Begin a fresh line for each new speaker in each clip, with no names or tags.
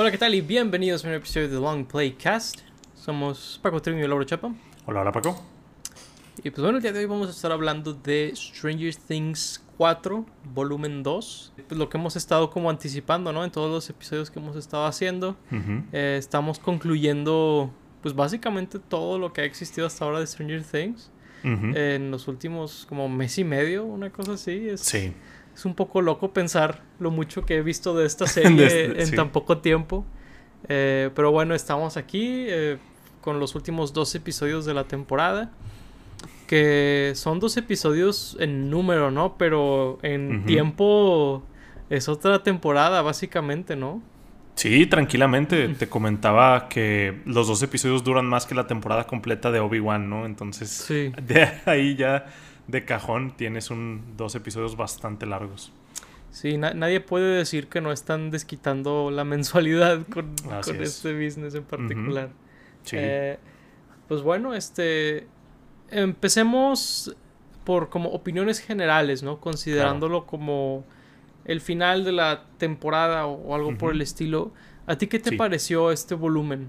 Hola, ¿qué tal? Y bienvenidos a un episodio de Long Play Cast. Somos Paco Triño y Laura Chapa.
Hola, hola Paco.
Y pues bueno, el día de hoy vamos a estar hablando de Stranger Things 4, volumen 2. Pues lo que hemos estado como anticipando, ¿no? En todos los episodios que hemos estado haciendo.
Ujú.
Eh, estamos concluyendo, pues básicamente todo lo que ha existido hasta ahora de Stranger Things.
Ujú.
En los últimos como mes y medio, una cosa así. Es,
sí.
Es un poco loco pensar lo mucho que he visto de esta serie
este-
en
sí.
tan poco tiempo. Eh, pero bueno, estamos aquí eh, con los últimos dos episodios de la temporada. Que son dos episodios en número, ¿no? Pero en tiempo es otra temporada, básicamente, ¿no?
Sí, tranquilamente. Te comentaba que los dos episodios duran más que la temporada completa de Obi-Wan, ¿no? Entonces,
Sí.
de ahí ya de cajón tienes un, dos episodios bastante largos.
Sí, na- nadie puede decir que no están desquitando la mensualidad con,
Así
con
es.
este business en particular.
Sí.
Eh, pues bueno, este. Empecemos por como opiniones generales, ¿no? Considerándolo como el final de la temporada o, o algo por el estilo. ¿A ti qué te
Sí.
pareció este volumen?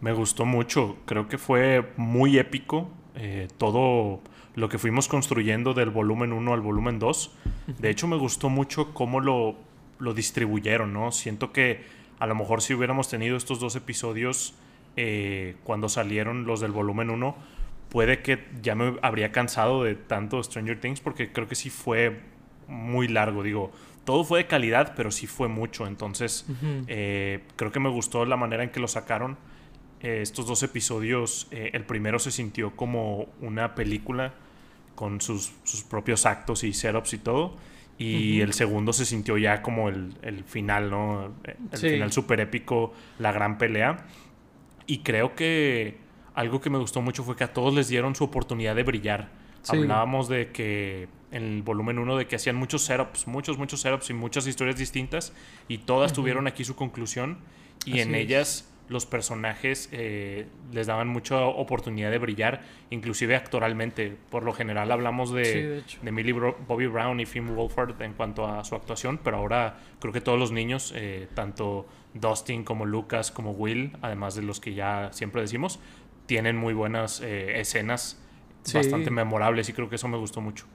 Me gustó mucho. Creo que fue muy épico eh, todo lo que fuimos construyendo del volumen 1 al volumen 2. De hecho, me gustó mucho cómo lo, lo distribuyeron, ¿no? Siento que a lo mejor si hubiéramos tenido estos dos episodios eh, cuando salieron los del volumen 1, puede que ya me habría cansado de tanto Stranger Things porque creo que sí fue muy largo. Digo, todo fue de calidad, pero sí fue mucho. Entonces, eh, creo que me gustó la manera en que lo sacaron. Eh, estos dos episodios, eh, el primero se sintió como una película con sus, sus propios actos y setups y todo. Y el segundo se sintió ya como el, el final, ¿no? El
Sí.
final súper épico, la gran pelea. Y creo que algo que me gustó mucho fue que a todos les dieron su oportunidad de brillar.
Sí.
Hablábamos de que en el volumen 1 de que hacían muchos setups, muchos, muchos setups y muchas historias distintas y todas tuvieron aquí su conclusión y
Así
en
es.
Los personajes eh, les daban mucha oportunidad de brillar, inclusive actoralmente. Por lo general hablamos de,
Sí, de
Millie Bro- Bobby Brown y Finn Wolfhard en cuanto a su actuación, pero ahora creo que todos los niños, eh, tanto Dustin como Lucas como Will, además de los que ya siempre decimos, tienen muy buenas eh, escenas
Sí.
bastante memorables y creo que eso me gustó mucho.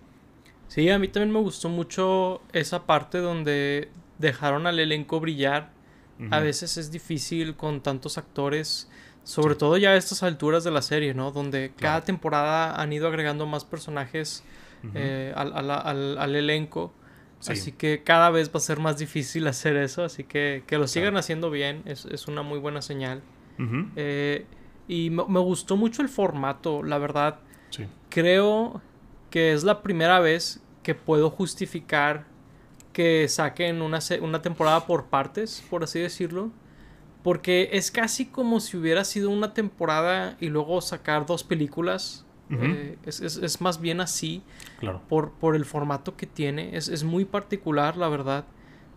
Sí, a mí también me gustó mucho esa parte donde dejaron al elenco brillar. A veces es difícil con tantos actores, sobre todo ya a estas alturas de la serie, ¿no? Donde cada temporada han ido agregando más personajes eh, al, al- al- al elenco.
Sí.
Así que cada vez va a ser más difícil hacer eso. Así que que lo sigan
Claro.
haciendo bien es, es una muy buena señal. Eh, y me, me gustó mucho el formato, la verdad.
Sí.
Creo que es la primera vez que puedo justificar que saquen una, una temporada por partes, por así decirlo. Porque es casi como si hubiera sido una temporada y luego sacar dos películas. Eh, es, es- es más bien así
Claro.
por, por el formato que tiene. Es, es muy particular, la verdad.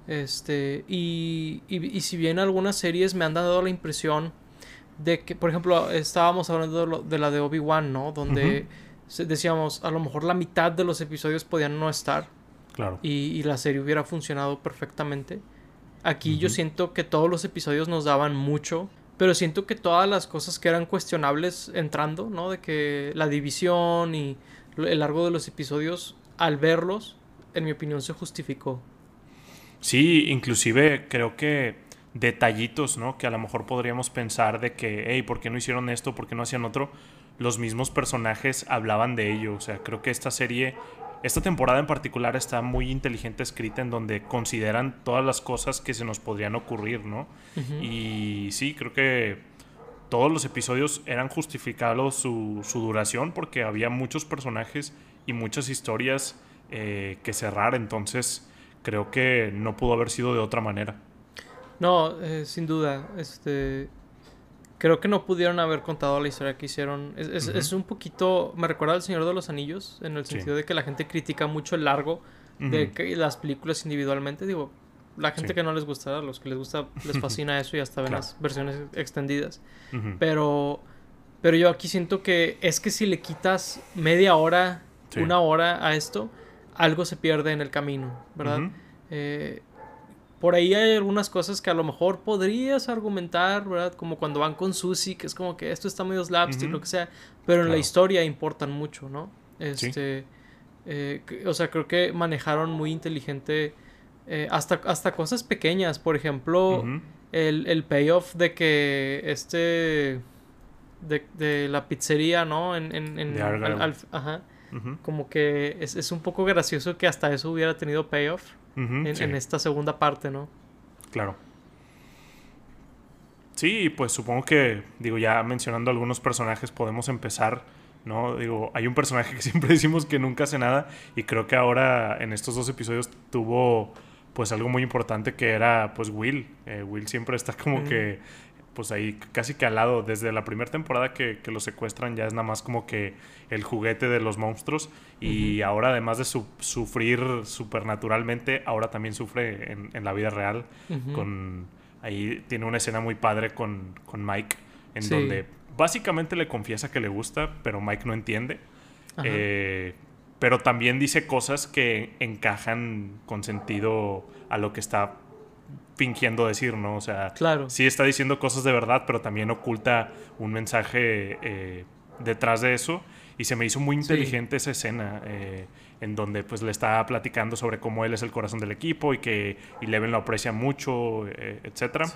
Este, y, y, y si bien algunas series me han dado la impresión de que, por ejemplo, estábamos hablando de, lo- de la de Obi-Wan, ¿no? Donde decíamos, a lo mejor la mitad de los episodios podían no estar
Claro.
y, y la serie hubiera funcionado perfectamente. Aquí yo siento que todos los episodios nos daban mucho, pero siento que todas las cosas que eran cuestionables entrando, ¿no? De que la división y el largo de los episodios, al verlos, en mi opinión se justificó.
Sí, inclusive creo que detallitos, ¿no? Que a lo mejor podríamos pensar de que, hey, ¿por qué no hicieron esto? ¿Por qué no hacían otro? Los mismos personajes hablaban de ello. O sea, creo que esta serie, esta temporada en particular está muy inteligente escrita en donde consideran todas las cosas que se nos podrían ocurrir, ¿no? Y sí, creo que todos los episodios eran justificados su, su duración porque había muchos personajes y muchas historias eh, que cerrar. Entonces, creo que no pudo haber sido de otra manera.
No, eh, sin duda. Este. Creo que no pudieron haber contado la historia que hicieron. Es, es- un poquito. Me recuerda al Señor de los Anillos. En el
Sí.
sentido de que la gente critica mucho el largo de que las películas individualmente. Digo, la gente
Sí.
que no les gusta, a los que les gusta, les fascina eso y hasta ven
Claro.
las versiones extendidas. Pero. Pero yo aquí siento que es que si le quitas media hora,
Sí.
una hora a esto, algo se pierde en el camino, ¿verdad? Eh, por ahí hay algunas cosas que a lo mejor podrías argumentar, ¿verdad? Como cuando van con Susie, que es como que esto está medio slapstick, lo que sea, pero en la historia importan mucho, ¿no? Este, eh, o sea, creo que manejaron muy inteligente eh, hasta, hasta cosas pequeñas, por ejemplo, el, el, payoff de que este, de, la pizzería, ¿no? En, en, ajá. Como que es, es un poco gracioso que hasta eso hubiera tenido payoff en, esta segunda parte, ¿no?
Claro. Sí, pues supongo que, digo, ya mencionando algunos personajes, podemos empezar, ¿no? Digo, hay un personaje que siempre decimos que nunca hace nada y creo que ahora en estos dos episodios tuvo pues algo muy importante que era pues Will. Eh, Will siempre está como que pues ahí casi que al lado, desde la primera temporada que, que, lo secuestran ya es nada más como que el juguete de los monstruos. Y ahora además de sufrir supernaturalmente, ahora también sufre en, en la vida real. Con... Ahí tiene una escena muy padre con, con Mike en donde básicamente le confiesa que le gusta, pero Mike no entiende. Eh, pero también dice cosas que encajan con sentido a lo que está fingiendo decir, ¿no? O sea, claro. sí está diciendo cosas de verdad, pero también oculta un mensaje eh, detrás de eso. Y se me hizo muy inteligente esa escena eh, en donde pues le está platicando sobre cómo él es el corazón del equipo y que Eleven lo aprecia mucho, eh, etcétera.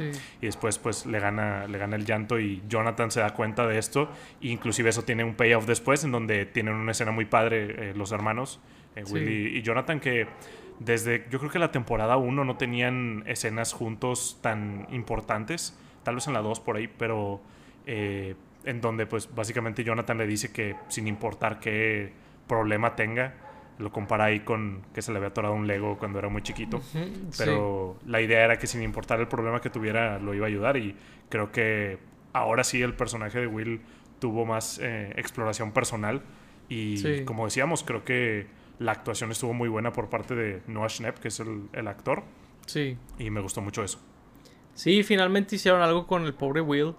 Y después pues le gana, le gana el llanto y Jonathan se da cuenta de esto. E inclusive eso tiene un payoff después en donde tienen una escena muy padre los hermanos, Willy y Jonathan, que desde, yo creo que la temporada 1 no tenían escenas juntos tan importantes, tal vez en la 2 por ahí, pero eh, en donde pues básicamente Jonathan le dice que sin importar qué problema tenga, lo compara ahí con que se le había atorado un Lego cuando era muy chiquito, pero la idea era que sin importar el problema que tuviera lo iba a ayudar. Y creo que ahora sí el personaje de Will tuvo más eh, exploración personal. Y como decíamos, creo que la actuación estuvo muy buena por parte de Noah Schnepp, que es el, actor. Sí. Y me gustó mucho eso.
Sí, finalmente hicieron algo con el pobre Will.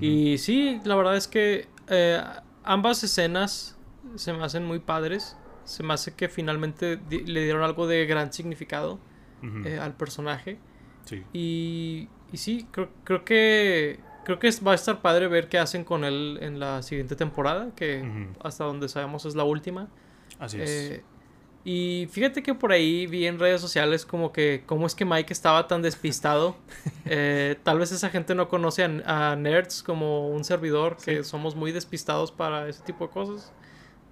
Y sí, la verdad es que eh, ambas escenas se me hacen muy padres. Se me hace que finalmente le dieron algo de gran significado eh, al personaje. Sí. Y, y sí, creo, creo que creo que va a estar padre ver qué hacen con él en la siguiente temporada, que hasta donde sabemos es la última. Así es. Y fíjate que por ahí vi en redes sociales como que cómo es que Mike estaba tan despistado. Eh, tal vez esa gente no conoce a, nerds como un servidor, que somos muy despistados para ese tipo de cosas.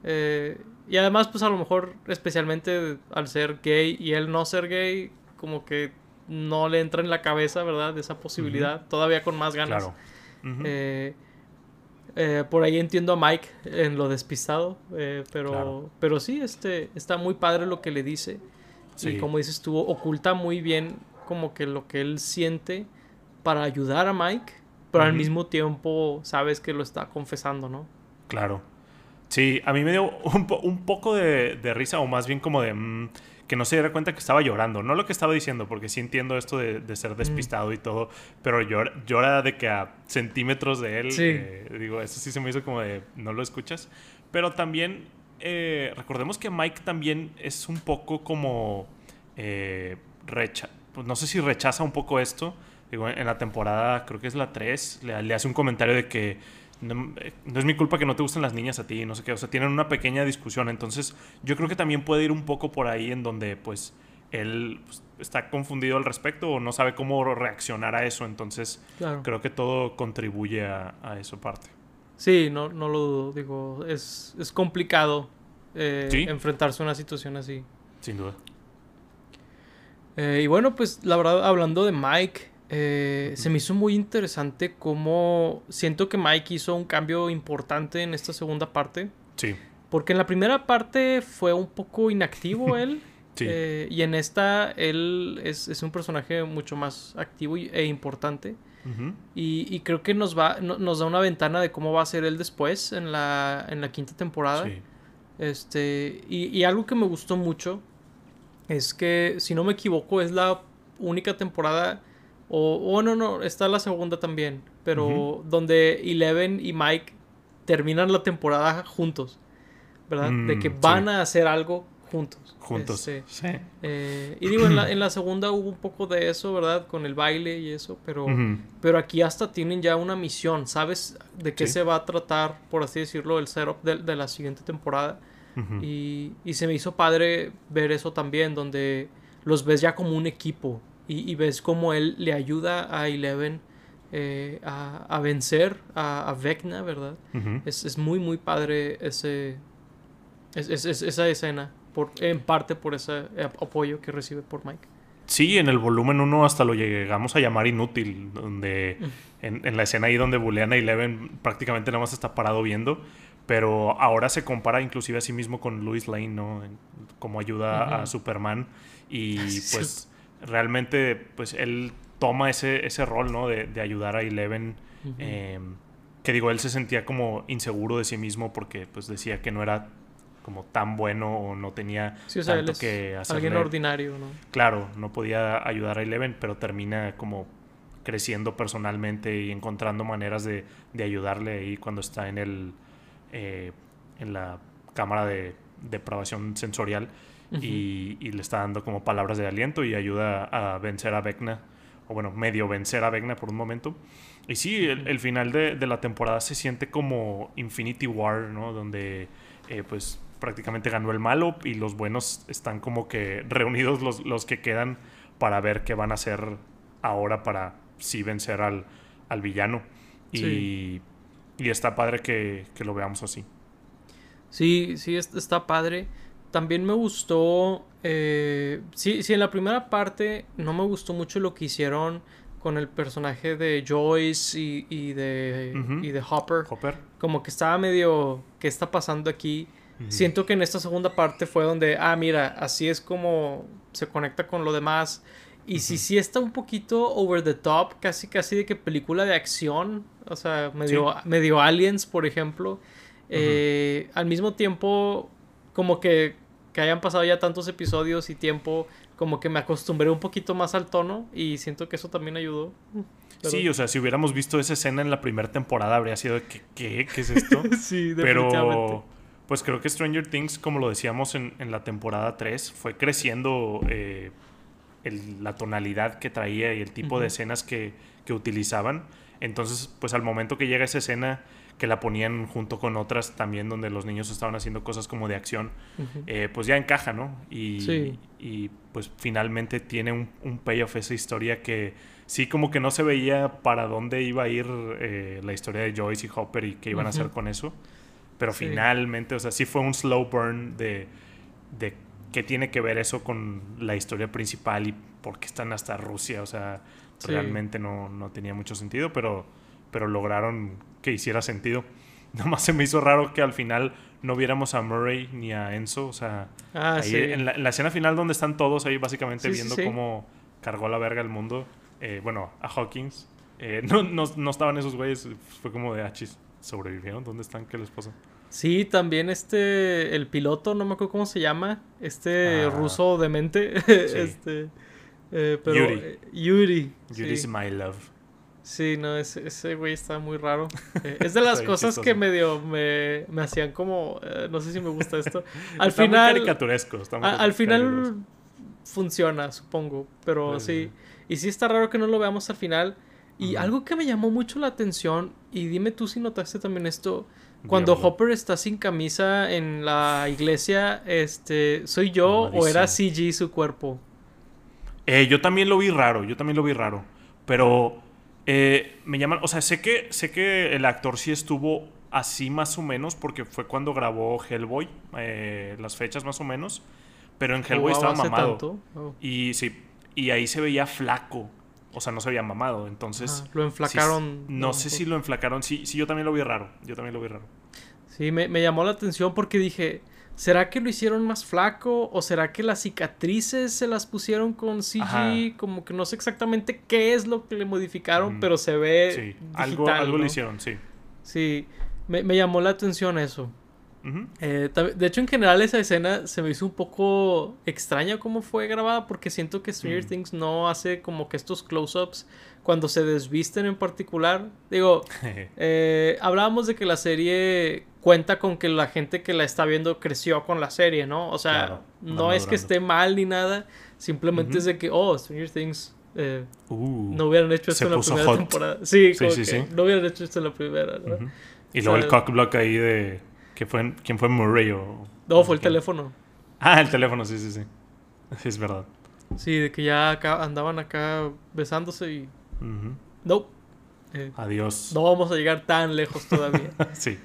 Eh, y además, pues a lo mejor, especialmente al ser gay y él no ser gay, como que no le entra en la cabeza, ¿verdad? Esa posibilidad, todavía con más ganas. Claro. Eh, por ahí entiendo a Mike en lo despistado, eh, pero, pero sí, este, está muy padre lo que le dice. Y como dices tú, oculta muy bien como que lo que él siente para ayudar a Mike, pero al mismo tiempo sabes que lo está confesando, ¿no?
Claro. Sí, a mí me dio un, un poco de, de, risa, o más bien como de... Mm, que no se diera cuenta que estaba llorando. No lo que estaba diciendo, porque sí entiendo esto de, ser despistado y todo, pero llora, llora, de que a centímetros de él, eh, digo, eso sí se me hizo como de, no lo escuchas. Pero también, eh, recordemos que Mike también es un poco como, eh, recha pues no sé si rechaza un poco esto. Digo, en la temporada, creo que es la 3, le hace un comentario de que no, es mi culpa que no te gusten las niñas a ti, no sé qué, o sea, tienen una pequeña discusión, entonces yo creo que también puede ir un poco por ahí en donde pues él pues, está confundido al respecto o no sabe cómo reaccionar a eso, entonces creo que todo contribuye a, a, eso parte.
Sí, no, no lo dudo, digo, es, es complicado eh, enfrentarse a una situación así.
Sin duda.
Eh, y bueno, pues la verdad, hablando de Mike, eh, se me hizo muy interesante cómo siento que Mike hizo un cambio importante en esta segunda parte. Sí. Porque en la primera parte fue un poco inactivo él. sí. Eh, y en esta él es, un personaje mucho más activo e importante. y, creo que nos, va, nos da una ventana de cómo va a ser él después en la, en la quinta temporada. Sí. Este, y, y algo que me gustó mucho es que, si no me equivoco, es la única temporada o, no, no, está la segunda también. Pero donde Eleven y Mike terminan la temporada juntos. ¿Verdad? de que mm, van a hacer algo juntos.
Juntos.
Este,
sí.
eh, y digo, en la, en la segunda hubo un poco de eso, ¿verdad? Con el baile y eso, pero, pero aquí hasta tienen ya una misión, ¿sabes? De qué
Sí.
se va a tratar, por así decirlo, el setup de, de la siguiente temporada. Y, y se me hizo padre ver eso también, donde los ves ya como un equipo y, y ves cómo él le ayuda a Eleven eh, a, a vencer a, a Vecna, ¿verdad? Es, es muy, muy padre ese, es- es- es- esa escena, por, en parte por ese ap- apoyo que recibe por Mike.
Sí, en el volumen 1 hasta lo llegamos a llamar inútil, donde en, en la escena ahí donde bulean a Eleven prácticamente nada más está parado viendo, pero ahora se compara inclusive a sí mismo con Louis Lane, ¿no? Como ayuda a. Superman y
Sí,
pues realmente pues él toma ese, ese rol, ¿no? De, de ayudar a Eleven, eh, que digo, él se sentía como inseguro de sí mismo porque pues decía que no era como tan bueno o no tenía
Sí, o sea, él
tanto
es
que hacerle
alguien ordinario, ¿no?
claro, no podía ayudar a Eleven, pero termina como creciendo personalmente y encontrando maneras de, de ayudarle ahí cuando está en el eh, en la cámara de depravación sensorial y, y le está dando como palabras de aliento y ayuda a vencer a Vecna o bueno, medio vencer a Vecna por un momento. Y sí, el, el final de, de la temporada se siente como Infinity War, ¿no? Donde eh, pues prácticamente ganó el malo y los buenos están como que reunidos los, los que quedan para ver qué van a hacer ahora para sí vencer al, al villano. Y,
Sí.
y está padre que, que lo veamos así.
Sí, sí, es- está padre. También me gustó. eh, sí, sí, en la primera parte no me gustó mucho lo que hicieron con el personaje de Joyce y, y de, y de Hopper.
Hopper.
Como que estaba medio. ¿Qué está pasando aquí? Siento que en esta segunda parte fue donde. Ah, mira, así es como se conecta con lo demás. Y si sí está un poquito over the top, casi casi de que película de acción, o sea, medio, medio aliens, por ejemplo. Eh, al mismo tiempo, como que, que hayan pasado ya tantos episodios y tiempo, como que me acostumbré un poquito más al tono y siento que eso también ayudó. Pero-
Sí, o sea, si hubiéramos visto esa escena en la primera temporada habría sido de que, ¿qué? ¿Qué es esto?
sí, definitivamente.
Pero, pues creo que Stranger Things, como lo decíamos en, en la temporada 3, fue creciendo eh, el- la tonalidad que traía y el tipo de escenas que, que utilizaban. Entonces, pues al momento que llega esa escena, que la ponían junto con otras también donde los niños estaban haciendo cosas como de acción, eh, pues ya encaja, ¿no? Y,
Sí.
y pues finalmente tiene un, un payoff esa historia que sí como que no se veía para dónde iba a ir eh, la historia de Joyce y Hopper y qué iban a hacer con eso. Pero
Sí.
finalmente, o sea, sí fue un slow burn de, de qué tiene que ver eso con la historia principal y por qué están hasta Rusia. O sea,
Sí.
realmente no, no tenía mucho sentido, pero, pero lograron que hiciera sentido. Nomás se me hizo raro que al final no viéramos a Murray ni a Enzo. O sea,
Ah,
ahí
sí.
en, la, en la escena final donde están todos ahí básicamente
Sí,
viendo
sí.
cómo cargó la verga el mundo. eh, bueno, a Hawkins. eh, no, no, no estaban esos güeyes. Fue como de achis. ¿Sobrevivieron? ¿Dónde están? ¿Qué les pasó?
Sí, también este, el piloto, no me acuerdo cómo se llama, este
Ah.
ruso demente, este, eh, pero
Yuri.
eh, Yuri,
Yuri's
sí.
my love.
Sí, no, ese, ese güey está muy raro. Eh, es de las cosas que medio me, me hacían como, eh, no sé si me gusta esto. Al
Está muy
final,
caricaturesco. está muy
a- al final funciona, supongo, pero
Sí.
Y sí está raro que no lo veamos al final. Y algo que me llamó mucho la atención, y dime tú si notaste también esto, cuando
Diablo.
Hopper está sin camisa en la iglesia, este, ¿soy yo o era. CG su cuerpo?
Eh, yo también lo vi raro, yo también lo vi raro. Pero eh, me llaman, o sea, sé que, sé que el actor sí estuvo así más o menos, porque fue cuando grabó Hellboy, eh, las fechas más o menos. Pero en Hellboy
¿O
estaba mamado.
Oh.
Y sí, y ahí se veía flaco. O sea, no se veía mamado. Entonces.
Lo enflacaron.
sí, no
a
sé si lo enflacaron. Sí, sí, yo también lo vi raro. Yo también lo vi raro.
Sí, me, me llamó la atención porque dije, ¿será que lo hicieron más flaco? ¿O será que las cicatrices se las pusieron con CG?
Ajá.
Como que no sé exactamente qué es lo que le modificaron, pero se ve
Sí,
digital,
algo, algo
¿no?
le hicieron, sí.
Sí, me, me llamó la atención eso. Eh, de hecho, en general esa escena se me hizo un poco extraña cómo fue grabada porque siento que Stranger
Mm.
Things no hace como que estos close-ups cuando se desvisten en particular. Digo, eh, hablábamos de que la serie cuenta con que la gente que la está viendo creció con la serie, ¿no? O sea, no es que esté mal ni nada, simplemente es de que, oh, Stranger Things eh, uh, no hubieran hecho esto en la primera temporada. Sí, sí, sí, sí, no hubieran hecho esto en la primera, ¿no?
Y luego el cockblock ahí de... ¿Quién fue, ¿Quién fue Murray o...?
No, fue el teléfono.
Ah, el teléfono, sí, sí, sí. Sí, es verdad.
Sí, de que ya acá, andaban acá besándose y... No.
Eh, Adiós.
No vamos a llegar tan lejos todavía.
sí,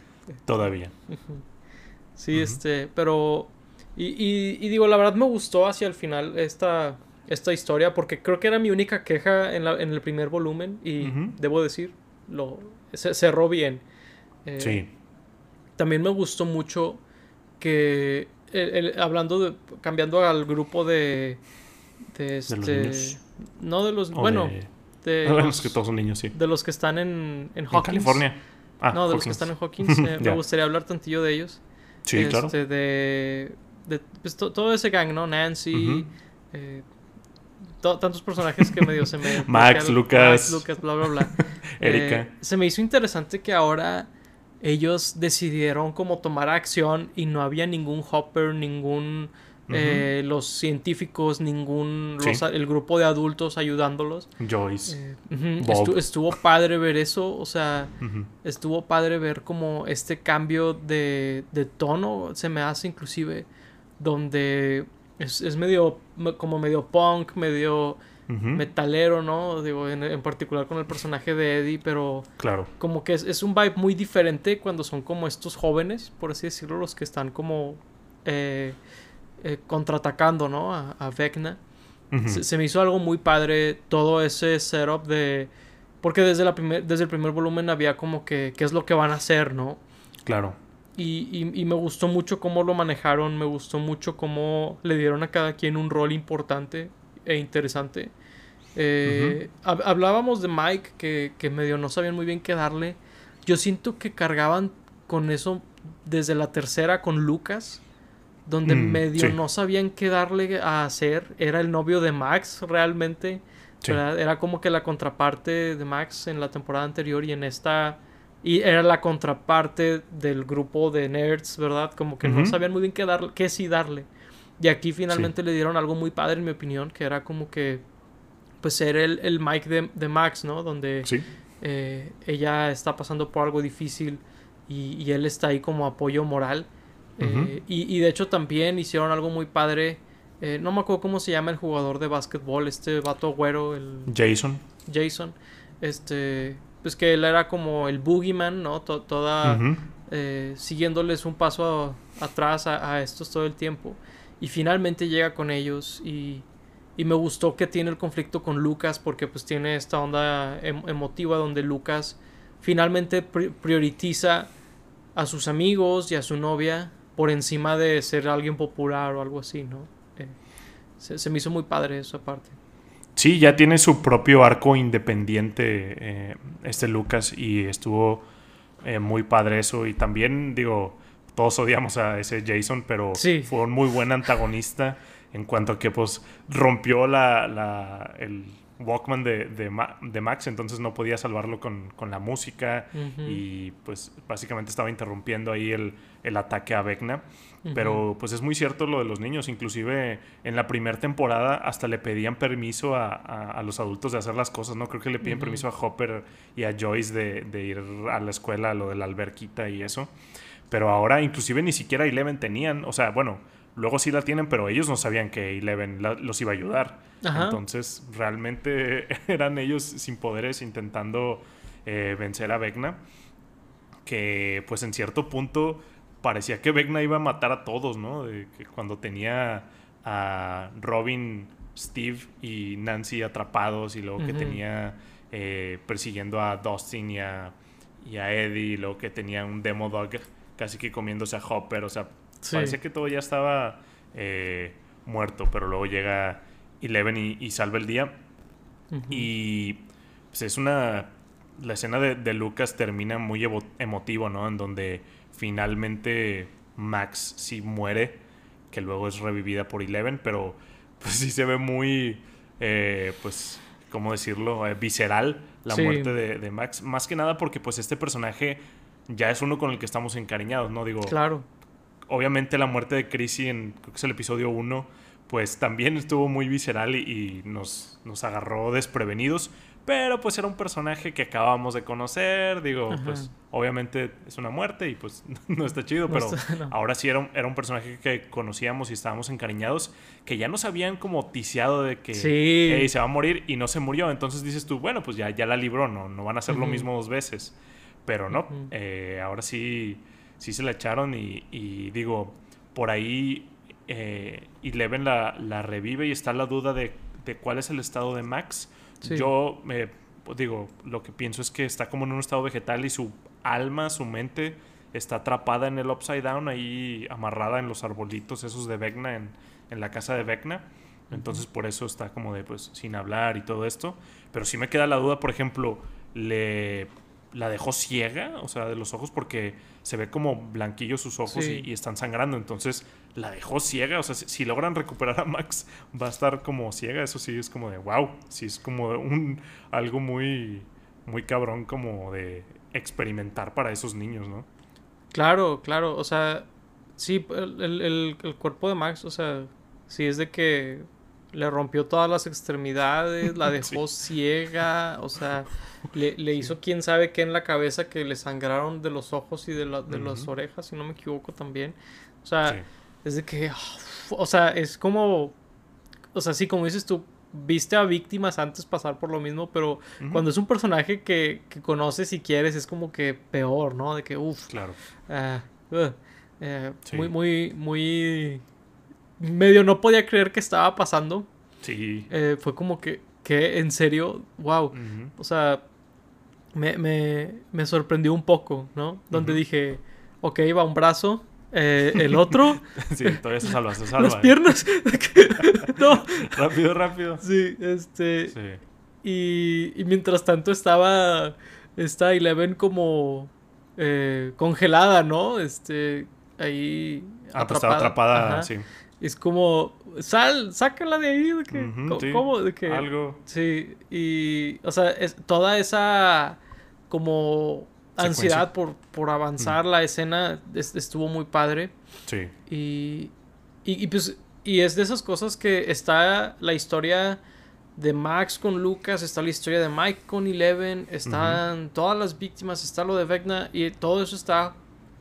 todavía.
sí, este, pero... Y, y, digo, la verdad me gustó hacia el final esta, esta historia porque creo que era mi única queja en, la, en el primer volumen y debo decir, lo se, cerró bien. Eh, sí. También me gustó mucho que, hablando de, cambiando al grupo de, de este, no de los, bueno,
de, los, que todos son niños, sí.
De los que están en, en Hawkins.
California.
Ah, no, de los que están en Hawkins. Eh, me gustaría hablar tantillo de ellos.
Sí, claro.
Este, de, de pues, todo ese gang, ¿no? Nancy, eh, tantos personajes que medio se me...
Max, Lucas.
Max, Lucas, bla, bla, bla.
Erika.
se me hizo interesante que ahora ellos decidieron como tomar acción y no había ningún Hopper, ningún... Eh, los científicos, ningún... el grupo de adultos ayudándolos.
Joyce.
Eh, estuvo, padre ver eso, o sea, estuvo padre ver como este cambio de, de tono, se me hace inclusive, donde es, es medio, como medio punk, medio metalero, ¿no? Digo, en, particular con el personaje de Eddie, pero...
Claro.
Como que es, un vibe muy diferente cuando son como estos jóvenes, por así decirlo, los que están como eh, eh, contraatacando, ¿no? A, a Vecna. se, me hizo algo muy padre todo ese setup de... Porque desde, la primer, desde el primer volumen había como que qué es lo que van a hacer, ¿no?
Claro.
Y, y, me gustó mucho cómo lo manejaron, me gustó mucho cómo le dieron a cada quien un rol importante e interesante. Eh, hablábamos de Mike, que, que, medio no sabían muy bien qué darle. Yo siento que cargaban con eso desde la tercera con Lucas, donde mm, medio no sabían qué darle a hacer. Era el novio de Max realmente. Era como que la contraparte de Max en la temporada anterior y en esta... Y era la contraparte del grupo de nerds, ¿verdad? Como que no sabían muy bien qué, darle, qué sí darle. Y aquí finalmente le dieron algo muy padre, en mi opinión, que era como que, pues, ser el, el Mike de, de Max, ¿no? Donde eh, ella está pasando por algo difícil y, y, él está ahí como apoyo moral. Eh, y, y, de hecho también hicieron algo muy padre. Eh, no me acuerdo cómo se llama el jugador de básquetbol, este vato güero, el...
Jason.
Jason. Este, pues que él era como el boogeyman, ¿no? toda... siguiéndoles un paso atrás a, a estos todo el tiempo. Y finalmente llega con ellos y, y me gustó que tiene el conflicto con Lucas porque pues tiene esta onda em, emotiva donde Lucas finalmente prioritiza a sus amigos y a su novia por encima de ser alguien popular o algo así, ¿no? Eh, se, me hizo muy padre esa parte.
Sí, ya tiene su propio arco independiente eh, este Lucas y estuvo eh, muy padre eso y también digo todos odiamos a ese Jason, pero fue un muy buen antagonista en cuanto a que pues rompió la, la el Walkman de, de, Max, entonces no podía salvarlo con, con la música y pues básicamente estaba interrumpiendo ahí el, el ataque a Vecna. Pero pues es muy cierto lo de los niños, inclusive en la primera temporada hasta le pedían permiso a, a, los adultos de hacer las cosas, ¿no? Creo que le piden permiso a Hopper y a Joyce de, de ir a la escuela, lo de la alberquita y eso. Pero ahora inclusive ni siquiera Eleven tenían, o sea, bueno, luego sí la tienen, pero ellos no sabían que Eleven los iba a ayudar. Entonces, realmente eran ellos sin poderes intentando eh, vencer a Vecna. Que, pues, en cierto punto parecía que Vecna iba a matar a todos, ¿no? De que cuando tenía a Robin, Steve y Nancy atrapados y luego que tenía eh, persiguiendo a Dustin y a, y a Eddie y luego que tenía un Demo Dog casi que comiéndose a Hopper. O sea, parecía que todo ya estaba eh, muerto, pero luego llega Eleven y, salva el día. Y pues es una... La escena de, Lucas termina muy emotivo, ¿no? En donde finalmente Max sí muere, que luego es revivida por Eleven, pero pues sí se ve muy, eh, pues, ¿cómo decirlo? Eh, visceral la muerte de, de, Max. Más que nada porque pues este personaje ya es uno con el que estamos encariñados, ¿no? Digo,
Claro.
Obviamente la muerte de Chrissy en creo que es el episodio 1, pues también estuvo muy visceral y, y nos, nos agarró desprevenidos. Pero pues era un personaje que acabábamos de conocer, digo,
Ajá.
pues obviamente es una muerte y pues no está chido,
No
pero
está- no.
ahora sí era un, era un personaje que conocíamos y estábamos encariñados, que ya nos habían como ticiado de que
Sí.
"Ey, se va a morir y no se murió. Entonces dices tú, bueno, pues ya, ya la libró, no, no van a hacer lo mismo dos veces. Pero no, eh, ahora sí, sí se la echaron y, y digo, por ahí eh, Eleven la, la revive y está la duda de, de cuál es el estado de Max.
Sí.
Yo eh, digo, lo que pienso es que está como en un estado vegetal y su alma, su mente está atrapada en el Upside Down, ahí amarrada en los arbolitos esos de Vecna, en, en la casa de Vecna. Entonces por eso está como de pues sin hablar y todo esto. Pero sí me queda la duda, por ejemplo, le la dejó ciega, o sea, de los ojos porque se ve como blanquillos sus ojos
Sí.
y, y están sangrando. Entonces la dejó ciega, o sea, si, si logran recuperar a Max va a estar como ciega. Eso sí es como de wow, sí es como un algo muy muy cabrón como de experimentar para esos niños, ¿no?
Claro, claro. O sea, sí, el- el- el cuerpo de Max, o sea, sí es de que le rompió todas las extremidades, la dejó ciega, o sea, le, le hizo quién sabe qué en la cabeza que le sangraron de los ojos y de, la- de las orejas, si no me equivoco también. O sea,
Sí.
es de que, ah, o sea, es como, o sea, sí, como dices tú, viste a víctimas antes pasar por lo mismo, pero cuando es un personaje que, que conoces y quieres, es como que peor, ¿no? De que, uff,
Claro. Sí.
Muy, muy, muy... Medio no podía creer que estaba pasando.
Sí.
Eh, fue como que, que en serio, wow. O sea, me, me, me sorprendió un poco, ¿no? Donde dije, ok, va un brazo, eh, el otro,
Sí, todavía se salva, se salva.
las
¿eh?
piernas. no,
Rápido, rápido.
sí, este...
Sí.
Y, y mientras tanto estaba esta Eleven como eh, congelada, ¿no? Este, ahí
Ah, pues estaba atrapada,
Ajá.
sí.
Es como, sal, sácala de ahí, de que,
sí.
¿cómo? De que,
Algo.
sí, y, o sea, es, toda esa como
Secuencia.
ansiedad por, por avanzar la escena es- estuvo muy padre.
Sí.
Y, y, y pues, y es de esas cosas que está la historia de Max con Lucas, está la historia de Mike con Eleven, están todas las víctimas, está lo de Vecna y todo eso está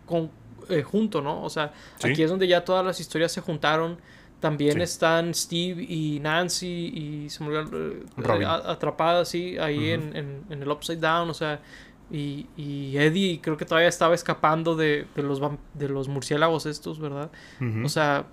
con, eh, junto, ¿no? O sea,
Sí.
aquí es donde ya todas las historias se juntaron. También
Sí.
están Steve y Nancy y se olvidó, eh, eh, atrapadas, sí, ahí en, en- en el Upside Down, o sea, y, y Eddie creo que todavía estaba escapando de, de los, de los murciélagos estos, ¿verdad? O sea,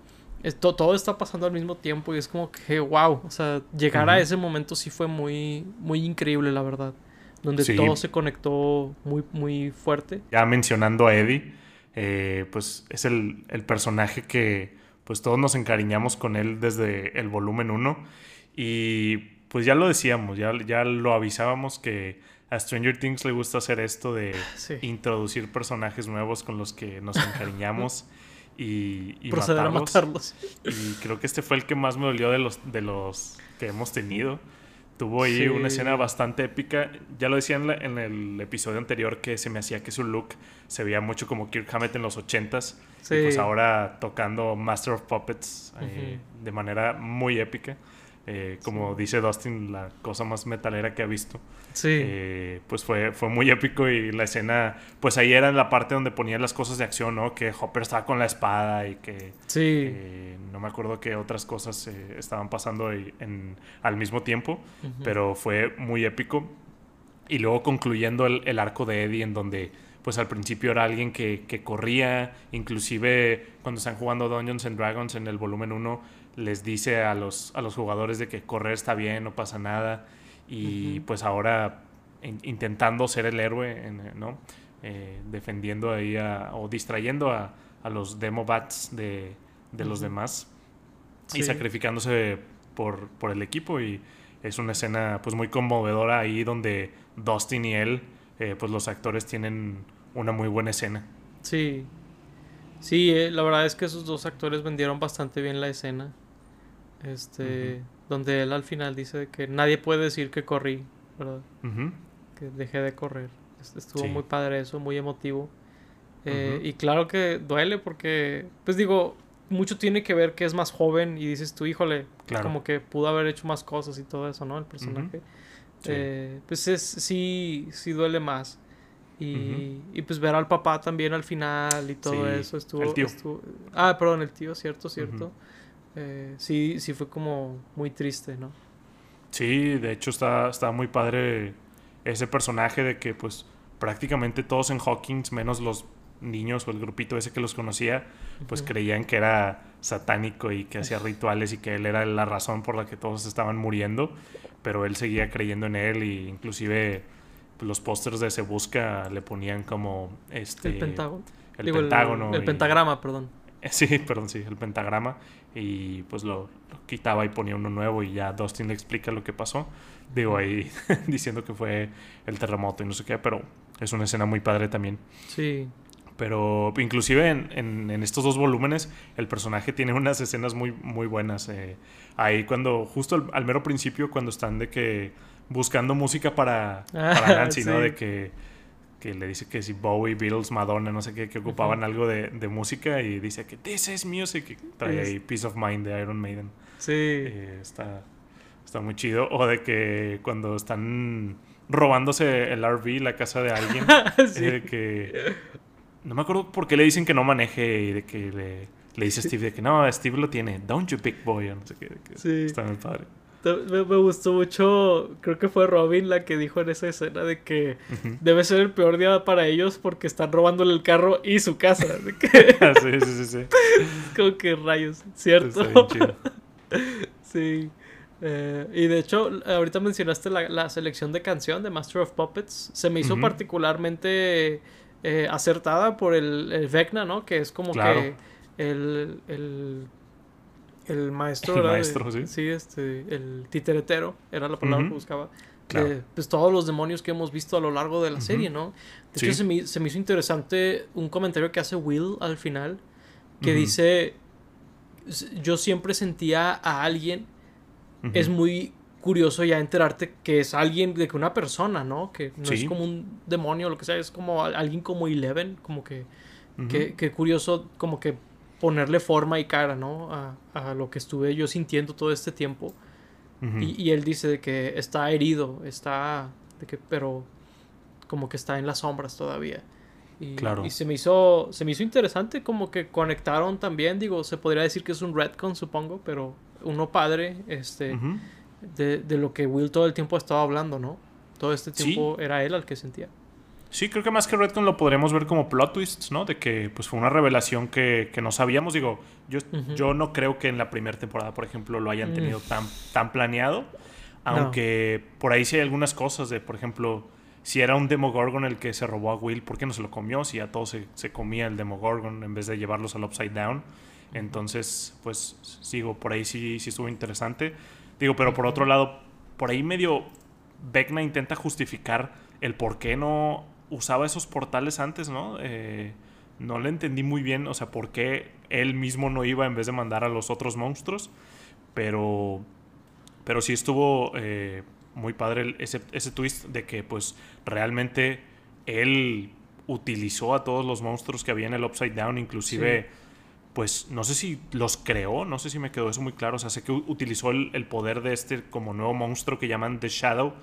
esto, todo está pasando al mismo tiempo y es como que, wow, o sea, llegar a ese momento sí fue muy, muy increíble, la verdad. Donde
Sí.
todo se conectó muy, muy fuerte.
ya mencionando a Eddie, eh, pues es el, el personaje que pues todos nos encariñamos con él desde el volumen 1 y pues ya lo decíamos, ya, ya lo avisábamos que a Stranger Things le gusta hacer esto de
Sí.
introducir personajes nuevos con los que nos encariñamos y, y
Proceder
matarlos.
a matarlos.
Y creo que este fue el que más me dolió de los, de los que hemos tenido. Tuvo ahí
Sí.
una escena bastante épica. Ya lo decía en, la- en el episodio anterior que se me hacía que su look se veía mucho como Kirk Hammett en los 80s.
Sí.
Y pues ahora tocando Master of Puppets eh, de manera muy épica. Eh, como dice Dustin, la cosa más metalera que ha visto.
Sí.
Eh, pues fue, fue muy épico y la escena, pues ahí era en la parte donde ponían las cosas de acción, ¿no? Que Hopper estaba con la espada y que
sí.
eh, no me acuerdo qué otras cosas eh, estaban pasando ahí en, al mismo tiempo,
Ujú.
pero fue muy épico. Y luego concluyendo el, el arco de Eddie en donde pues al principio era alguien que, que corría, inclusive cuando están jugando Dungeons and Dragons en el volumen 1 les dice a los, a los jugadores de que correr está bien, no pasa nada, y pues ahora in- intentando ser el héroe, en, ¿no? Eh, defendiendo ahí a- o distrayendo a, a los demobats de, de los demás y sacrificándose por, por el equipo y es una escena pues muy conmovedora ahí donde Dustin y él eh, pues los actores tienen una muy buena escena.
Sí. Sí, eh, la verdad es que esos dos actores vendieron bastante bien la escena. Este, donde él al final dice que nadie puede decir que corrí, ¿verdad? Que dejé de correr. Est- Estuvo
Sí.
muy padre eso, muy emotivo. Eh, y claro que duele porque, pues digo, mucho tiene que ver que es más joven y dices tú, híjole, como que pudo haber hecho más cosas y todo eso, ¿no? El personaje. Eh, pues es, sí, sí duele más. Y, y, pues ver al papá también al final y todo eso estuvo, el tío. Ah, perdón, el tío, cierto, cierto. Eh, sí, sí fue como muy triste, ¿no?
Sí, de hecho está, está muy padre ese personaje de que pues prácticamente todos en Hawkins, menos los niños o el grupito ese que los conocía, pues creían que era satánico y que hacía rituales y que él era la razón por la que todos estaban muriendo, pero él seguía creyendo en él y inclusive pues, los pósters de Se Busca le ponían como este
el pentágono,
el, pentágono
el, pentagrama, perdón.
Sí, perdón, sí, el pentagrama y pues lo, quitaba y ponía uno nuevo y ya Dustin le explica lo que pasó. Digo ahí diciendo que fue el terremoto y no sé qué, pero es una escena muy padre también.
Sí.
Pero inclusive en, estos dos volúmenes el personaje tiene unas escenas muy, muy buenas. Eh, ahí cuando, justo al, mero principio, cuando están de que buscando música para, para Nancy, ¿no? De que, que, le dice que si Bowie, Beatles, Madonna, no sé qué, que ocupaban algo de, música y dice que this is music. Y trae ahí Peace of Mind de Iron Maiden.
Sí.
Eh, está, está muy chido. O de que cuando están robándose el RV, la casa de alguien, sí. de que no me acuerdo por qué le dicen que no maneje y de que le, le dice a Steve de que no, Steve lo tiene. Don't you big boy. no sé qué. sí. Está muy padre.
Me, gustó mucho, creo que fue Robin la que dijo en esa escena de que debe ser el peor día para ellos porque están robándole el carro y su casa.
Ah, sí, sí, sí, sí.
Como que rayos, ¿cierto? sí. Eh, y de hecho, ahorita mencionaste la, la, selección de canción de Master of Puppets. Se me hizo particularmente eh, acertada por el, el, Vecna, ¿no? Que es como que el, el, el maestro.
El maestro, sí.
Sí, este, el titeretero, era la palabra que buscaba. pues todos los demonios que hemos visto a lo largo de la serie, ¿no? De hecho, se me, se me, hizo interesante un comentario que hace Will al final, que dice, yo siempre sentía a alguien, es muy curioso ya enterarte que es alguien, de que una persona, ¿no? Que no es como un demonio o lo que sea, es como alguien como Eleven, como que, que, curioso como que ponerle forma y cara, ¿no? A, a lo que estuve yo sintiendo todo este tiempo. y, y, él dice de que está herido, está, de que, pero como que está en las sombras todavía. Y, claro. y se me hizo se me hizo interesante como que conectaron también digo se podría decir que es un retcon supongo pero uno padre este de, lo que Will todo el tiempo ha estado hablando, ¿no? Todo este tiempo era él al que sentía.
Sí, creo que más que Redcon lo podríamos ver como plot twists, ¿no? De que pues fue una revelación que, no sabíamos. Digo, yo, yo no creo que en la primera temporada, por ejemplo, lo hayan mm. tenido tan, tan planeado. Aunque por ahí sí hay algunas cosas de, por ejemplo, si era un Demogorgon el que se robó a Will, ¿por qué no se lo comió? Si a todos se, se comía el Demogorgon en vez de llevarlos al Upside Down. Entonces, pues sigo, por ahí sí, sí estuvo interesante. Digo, pero por otro lado, por ahí medio Vecna intenta justificar el por qué no usaba esos portales antes, ¿no? Eh, no le entendí muy bien, o sea, por qué él mismo no iba en vez de mandar a los otros monstruos. Pero, pero sí estuvo eh, muy padre ese, ese twist de que pues realmente él utilizó a todos los monstruos que había en el Upside Down, inclusive pues no sé si los creó, no sé si me quedó eso muy claro, o sea, sé que utilizó el, poder de este como nuevo monstruo que llaman The Shadow,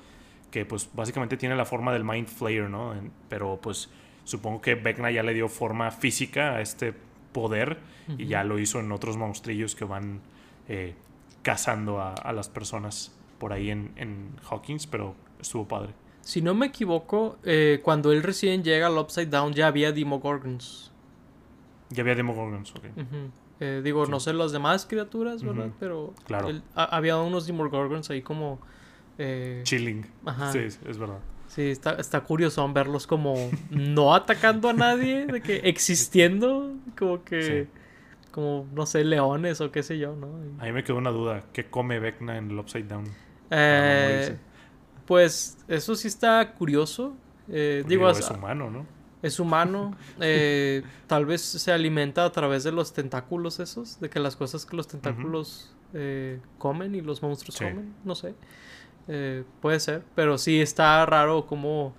que pues básicamente tiene la forma del Mind Flayer, ¿no? pero pues supongo que Vecna ya le dio forma física a este poder y ya lo hizo en otros monstrillos que van eh, cazando a, las personas por ahí en, en, Hawkins, pero estuvo padre.
Si no me equivoco, eh, cuando él recién llega al Upside Down ya había Demogorgons.
Ya había Demogorgons, ok.
Eh, digo, no sé las demás criaturas, ¿verdad? Pero
claro.
había unos Demogorgons ahí como... Eh,
Chilling. Ajá. Sí, es verdad.
Sí, está, está curioso verlos como no atacando a nadie, de que existiendo, como que... Como, no sé, leones o qué sé yo, ¿no?
A mí me quedó una duda. ¿Qué come Vecna en el Upside Down?
Eh, pues eso sí está curioso. Eh, digo,
es humano, ¿no?
es humano, eh, tal vez se alimenta a través de los tentáculos esos, de que las cosas que los tentáculos eh, comen y los monstruos comen, no sé, eh, puede ser, pero sí está raro como,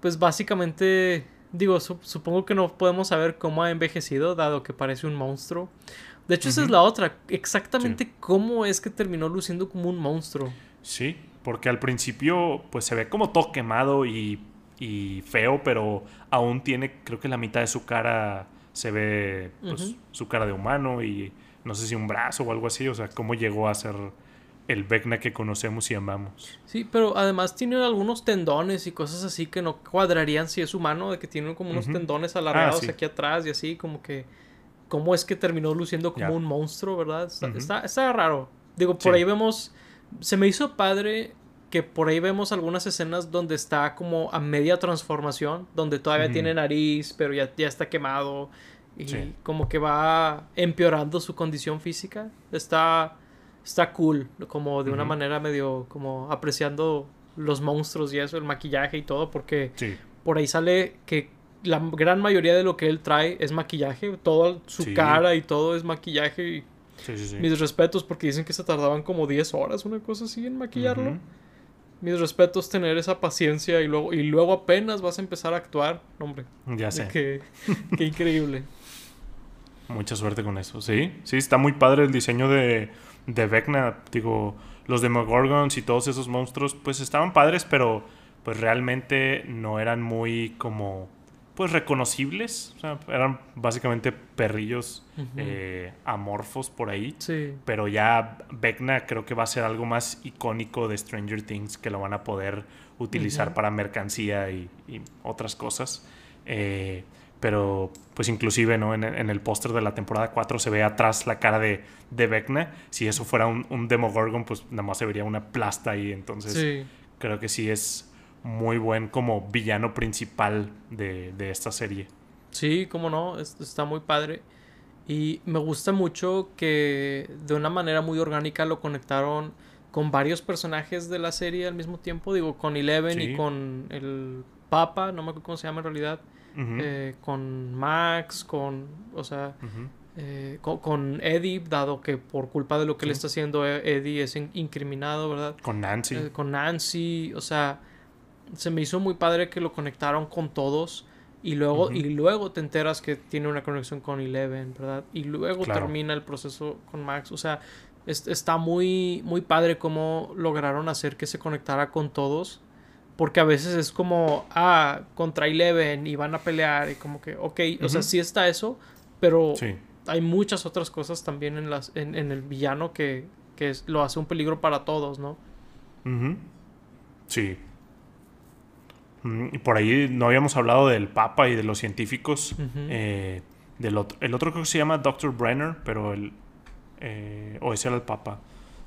pues básicamente Digo, supongo que no podemos saber cómo ha envejecido, dado que parece un monstruo. De hecho, esa es la otra. Exactamente cómo es que terminó luciendo como un monstruo.
Sí, porque al principio, pues se ve como todo quemado y, y feo, pero aún tiene, creo que la mitad de su cara se ve, pues, su cara de humano y no sé si un brazo o algo así. O sea, cómo llegó a ser el Vecna que conocemos y amamos.
Sí, pero además tiene algunos tendones y cosas así que no cuadrarían si es humano, de que tiene como unos tendones alargados ah, aquí atrás y así, como que... ¿Cómo es que terminó luciendo como un monstruo, verdad? Está, está, raro. Digo, por ahí vemos... Se me hizo padre que por ahí vemos algunas escenas donde está como a media transformación, donde todavía tiene nariz, pero ya, ya está quemado y como que va empeorando su condición física. Está está cool, como de una manera medio como apreciando los monstruos y eso, el maquillaje y todo, porque por ahí sale que la gran mayoría de lo que él trae es maquillaje, toda su cara y todo es maquillaje y mis respetos porque dicen que se tardaban como 10 horas, una cosa así en maquillarlo. Mis respetos tener esa paciencia y luego y luego apenas vas a empezar a actuar, hombre.
Ya sé.
Qué, qué increíble.
Mucha suerte con eso. Sí, sí, está muy padre el diseño de de Vecna, digo, los Demogorgons y todos esos monstruos, pues estaban padres, pero pues realmente no eran muy como, pues reconocibles, o sea, eran básicamente perrillos eh, amorfos por ahí,
sí.
pero ya Vecna creo que va a ser algo más icónico de Stranger Things que lo van a poder utilizar para mercancía y, otras cosas. Eh, pero pues inclusive ¿no? en, el póster de la temporada 4 se ve atrás la cara de, de Vecna. Si eso fuera un, un Demogorgon, pues nada más se vería una plasta ahí. Entonces creo que sí es muy buen como villano principal de, esta serie.
Sí, cómo no, está muy padre. Y me gusta mucho que de una manera muy orgánica lo conectaron con varios personajes de la serie al mismo tiempo. Digo, con Eleven y con el Papa, no me acuerdo cómo se llama en realidad. Eh, con Max, con, o sea, eh, con, Eddie, dado que por culpa de lo que le está haciendo e, Eddie es incriminado, ¿verdad?
Con Nancy.
Eh, con Nancy, o sea, se me hizo muy padre que lo conectaron con todos. Y luego, y luego te enteras que tiene una conexión con Eleven, ¿verdad? Y luego termina el proceso con Max. O sea, está muy, muy padre cómo lograron hacer que se conectara con todos porque a veces es como, ah, contra Eleven y van a pelear y como que, ok, o sea, sí está eso, pero hay muchas otras cosas también en, las, en, el villano que, que lo hace un peligro para todos, ¿no?
Sí. Mm, y por ahí no habíamos hablado del Papa y de los científicos. Eh, del otro, el otro creo que se llama Dr. Brenner, pero el... Eh, o ese era el Papa.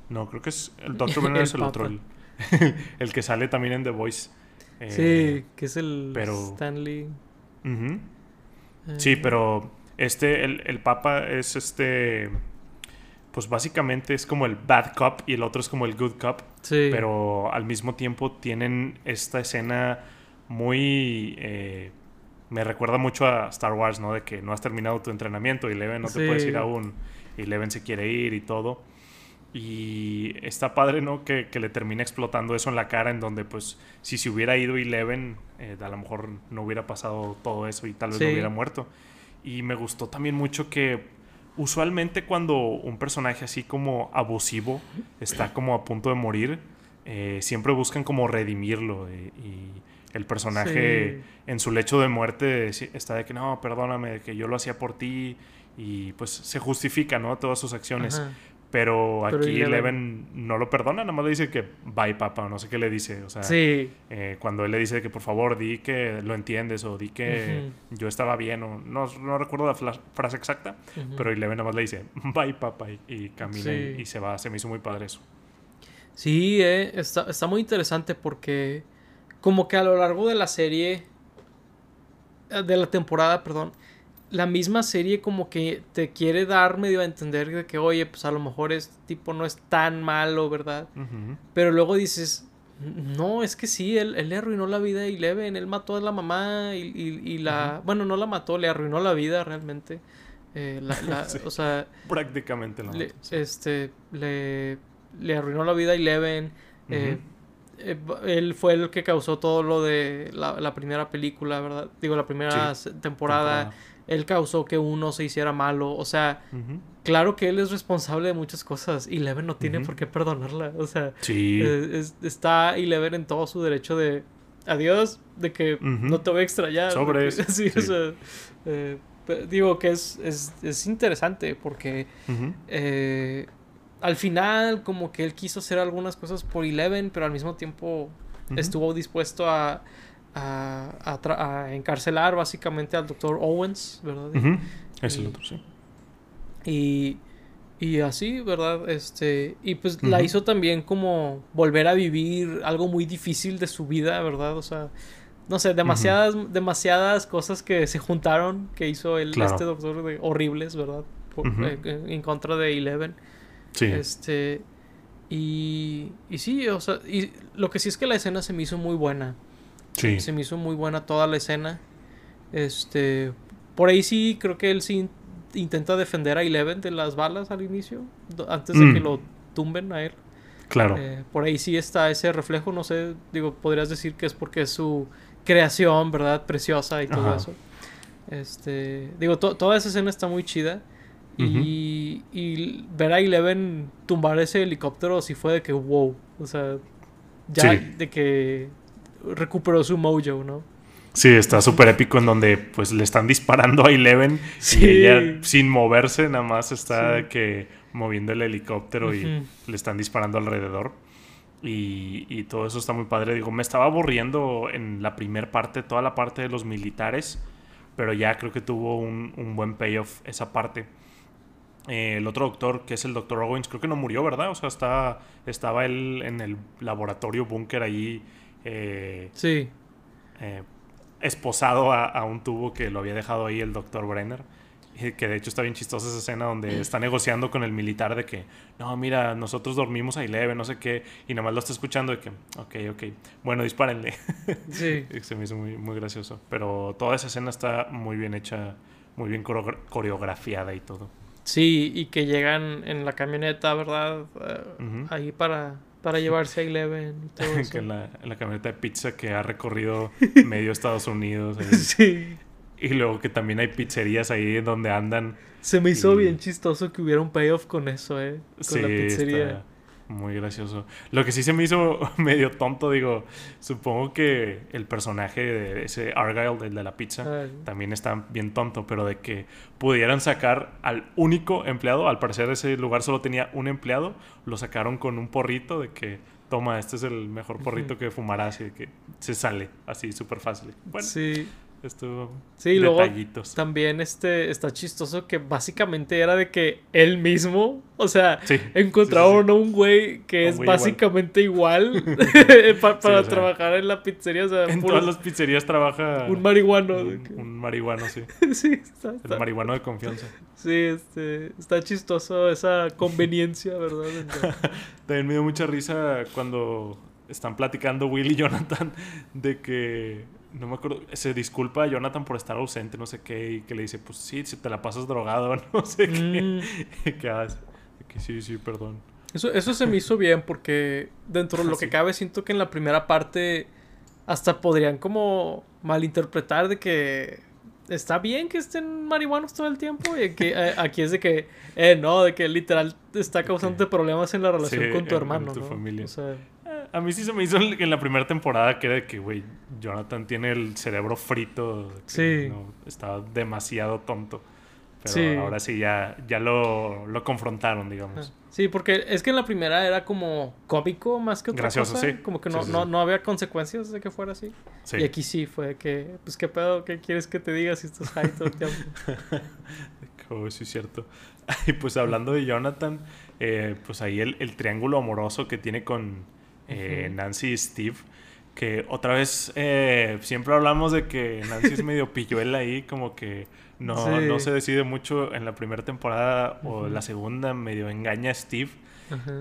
No, creo que es... El Dr. Brenner es el otro. El, el que sale también en The Voice.
Eh, sí, que es el Stanley.
Sí, eh. pero este, el, Papa es este. Pues básicamente es como el bad cop y el otro es como el good cop.
Sí.
Pero al mismo tiempo tienen esta escena muy. Eh, me recuerda mucho a Star Wars, ¿no? De que no has terminado tu entrenamiento y Leven no te puedes ir aún. Y Leven se quiere ir y todo. Y está padre, ¿no? Que, le termine explotando eso en la cara, en donde, pues, si se hubiera ido Eleven, eh, a lo mejor no hubiera pasado todo eso y tal vez no hubiera muerto. Y me gustó también mucho que, usualmente, cuando un personaje así como abusivo está como a punto de morir, eh, siempre buscan como redimirlo. Eh, y el personaje, en su lecho de muerte, está de que no, perdóname, que yo lo hacía por ti. Y pues se justifica, ¿no? Todas sus acciones. Pero aquí Eleven no lo perdona, nada más le dice que bye papá, o no sé qué le dice. O sea, eh, cuando él le dice que por favor di que lo entiendes o di que yo estaba bien, o no, no recuerdo la frase exacta, pero Eleven nada más le dice bye papá y, camina y, se va. Se me hizo muy padre eso.
Sí, eh, está, está muy interesante porque como que a lo largo de la serie, eh, de la temporada, perdón, la misma serie como que te quiere dar medio a entender de que, oye, pues a lo mejor este tipo no es tan malo, ¿verdad? Pero luego dices, no, es que sí, él, le arruinó la vida a Eleven, él mató a la mamá y, la... Bueno, no la mató, le arruinó la vida realmente. Eh, o sea...
Prácticamente
la Este, le, le arruinó la vida a Eleven. Eh, eh, él fue el que causó todo lo de la, primera película, ¿verdad? Digo, la primera temporada, Él causó que uno se hiciera malo. O sea, claro que él es responsable de muchas cosas. Y Leven no tiene por qué perdonarla. O sea, eh, está Eleven en todo su derecho de adiós, de que no te voy a extrañar. Sobre eso. sí, O sea, eh, digo que es, es, es interesante porque al final como que él quiso hacer algunas cosas por Eleven, pero al mismo tiempo estuvo dispuesto a, a, encarcelar básicamente al doctor Owens, ¿verdad?
Es el otro, sí.
Y, y así, ¿verdad? Este, y pues la hizo también como volver a vivir algo muy difícil de su vida, ¿verdad? O sea, no sé, demasiadas, demasiadas cosas que se juntaron que hizo el, este doctor de horribles, ¿verdad? Eh, en contra de Eleven. Este. Y, y sí, o sea, y lo que sí es que la escena se me hizo muy buena. Sí. Se me hizo muy buena toda la escena. Este. Por ahí sí, creo que él sí intenta defender a Eleven de las balas al inicio. Antes de que mm. lo tumben a él. Claro. Eh, por ahí sí está ese reflejo. No sé, digo, podrías decir que es porque es su creación, ¿verdad? Preciosa y todo eso. Este. Digo, toda esa escena está muy chida y, ver a Eleven tumbar ese helicóptero sí fue de que wow. O sea, ya de que recuperó su mojo, ¿no?
Sí, está súper épico en donde pues le están disparando a Eleven y ella sin moverse nada más está que moviendo el helicóptero y le están disparando alrededor. Y, y, todo eso está muy padre. Digo, me estaba aburriendo en la primera parte, toda la parte de los militares, pero ya creo que tuvo un, un buen payoff esa parte. Eh, el otro doctor, que es el doctor Owens, creo que no murió, ¿verdad? O sea, está, estaba él en el laboratorio búnker ahí. Eh, sí. Eh, esposado a, un tubo que lo había dejado ahí el doctor Brenner. Que de hecho está bien chistosa esa escena donde está negociando con el militar de que, no, mira, nosotros dormimos ahí leve, no sé qué, y nada más lo está escuchando de que, ok, ok, bueno, dispárenle. Sí. Se me hizo muy, muy gracioso. Pero toda esa escena está muy bien hecha, muy bien coreografiada y todo.
Sí, y que llegan en la camioneta, ¿verdad? Eh, ahí para, para llevarse a Eleven y todo
eso. la, la camioneta de pizza que ha recorrido medio Estados Unidos. sí. Y luego que también hay pizzerías ahí donde andan.
Se me hizo bien chistoso que hubiera un payoff con eso, ¿eh? Con la
pizzería. Muy gracioso. Lo que sí se me hizo medio tonto, digo, supongo que el personaje de ese Argyle, el de la pizza, también está bien tonto, pero de que pudieran sacar al único empleado, al parecer ese lugar solo tenía un empleado, lo sacaron con un porrito de que, toma, este es el mejor porrito que fumarás y de que se sale así súper fácil. Bueno, sí. Estuvo
sí, detallitos. Luego, también este está chistoso que básicamente era de que él mismo, o sea, encontraron a un güey que es básicamente igual, para, trabajar en la pizzería. O sea,
en todas las pizzerías trabaja
un marihuano.
Un, marihuano, sí. sí, está, El marihuano de confianza.
Sí, este, está chistoso esa conveniencia, ¿verdad?
también me dio mucha risa cuando están platicando Will y Jonathan de que no me acuerdo, se disculpa a Jonathan por estar ausente, no sé qué, y que le dice, pues sí, si te la pasas drogado, no sé qué, mm. qué hace. Que sí, sí, perdón.
Eso, eso se me hizo bien porque dentro de lo que cabe siento que en la primera parte hasta podrían como malinterpretar de que está bien que estén marihuanos todo el tiempo y que eh, aquí es de que eh, no de que literal está causando problemas en la relación con tu hermano tu familia. O sea,
a mí sí se me hizo en la primera temporada que era de que, güey, Jonathan tiene el cerebro frito. sí. estaba demasiado tonto. Pero ahora sí ya, ya lo, lo, confrontaron, digamos.
Sí, porque es que en la primera era como cómico más que otra Gracioso, cosa. Sí. Como que no, no, no, había consecuencias de que fuera así. Y aquí sí fue que, pues qué pedo, qué quieres que te diga si estás high todo el tiempo.
oh, sí, es cierto. Y pues hablando de Jonathan, eh, pues ahí el, el triángulo amoroso que tiene con, eh, Nancy y Steve. Que otra vez eh, siempre hablamos de que Nancy es medio pilluela ahí, como que no, no se decide mucho en la primera temporada o la segunda, medio engaña a Steve.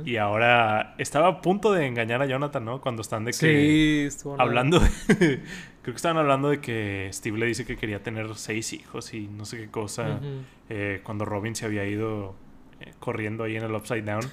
Y ahora estaba a punto de engañar a Jonathan, ¿no? Cuando están de que. Sí, hablando de, Creo que estaban hablando de que Steve le dice que quería tener seis hijos y no sé qué cosa. Eh, cuando Robin se había ido corriendo ahí en el Upside Down.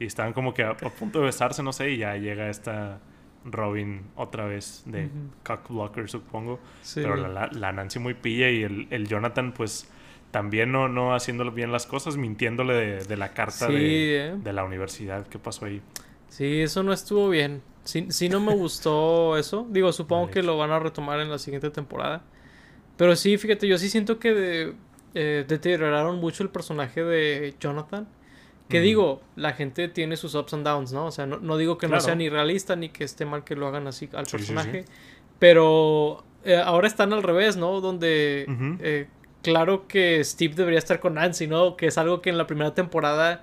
Y estaban como que a, punto de besarse, no sé, y ya llega esta Robin otra vez de cockblocker, supongo.
Sí.
Pero la, Nancy muy pilla y el, el Jonathan, pues también no, no haciendo bien las cosas, mintiéndole de, de la carta
Sí,
de,
eh.
de la universidad. ¿Qué pasó ahí?
Sí, eso no estuvo bien. Sí, sí no me gustó eso. Digo, supongo que lo van a retomar en la siguiente temporada. Pero sí, fíjate, yo sí siento que de- eh, deterioraron mucho el personaje de Jonathan. Que digo, la gente tiene sus ups and downs, ¿no? O sea, no, no digo que no sea ni realista ni que esté mal que lo hagan así al
Sí, sí,
personaje. Pero eh, ahora están al revés, ¿no? Donde eh, claro que Steve debería estar con Nancy, ¿no? Que es algo que en la primera temporada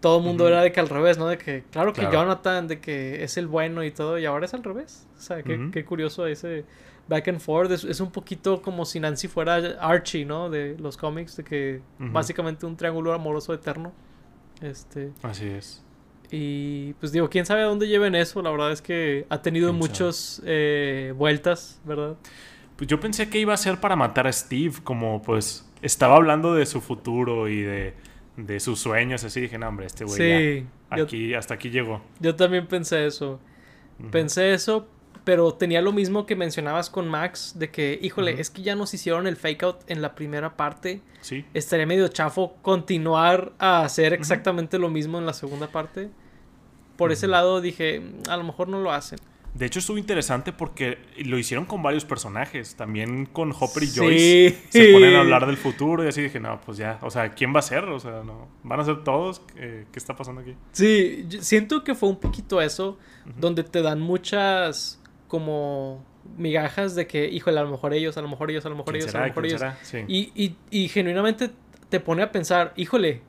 todo el mundo era de que al revés, ¿no? De que claro que. Jonathan, de que es el bueno y todo, y ahora es al revés. O sea, qué, qué curioso ese back and forth. Es, es un poquito como si Nancy fuera Archie, ¿no? De los cómics, de que básicamente un triángulo amoroso eterno. Este.
Así es.
Y pues digo, quién sabe a dónde lleven eso. La verdad es que ha tenido muchas eh, vueltas, ¿verdad?
Pues yo pensé que iba a ser para matar a Steve, como pues estaba hablando de su futuro y de, de sus sueños, así dije, no, hombre, este güey
sí,
ya,
yo,
aquí, hasta aquí llegó.
yo también pensé eso. Pensé eso, pero tenía lo mismo que mencionabas con Max, de que, híjole, es que ya nos hicieron el fake out en la primera parte.
Sí,
Estaría medio chafo continuar a hacer exactamente lo mismo en la segunda parte. Por ese lado dije, "Mm, a lo mejor no lo hacen.
De hecho, estuvo interesante porque lo hicieron con varios personajes. También con Hopper y
Sí.
Joyce se ponen a hablar del futuro y así dije, no, pues ya. O sea, ¿quién va a ser? O sea, no. ¿Van a ser todos? ¿Qué, qué está pasando aquí?
Sí, siento que fue un poquito eso, donde te dan muchas como migajas de que, híjole, a lo mejor ellos, a lo mejor ellos, a lo mejor
¿Quién
ellos, a lo mejor
¿Quién
ellos.
Sí.
Y, y, y genuinamente te pone a pensar, híjole,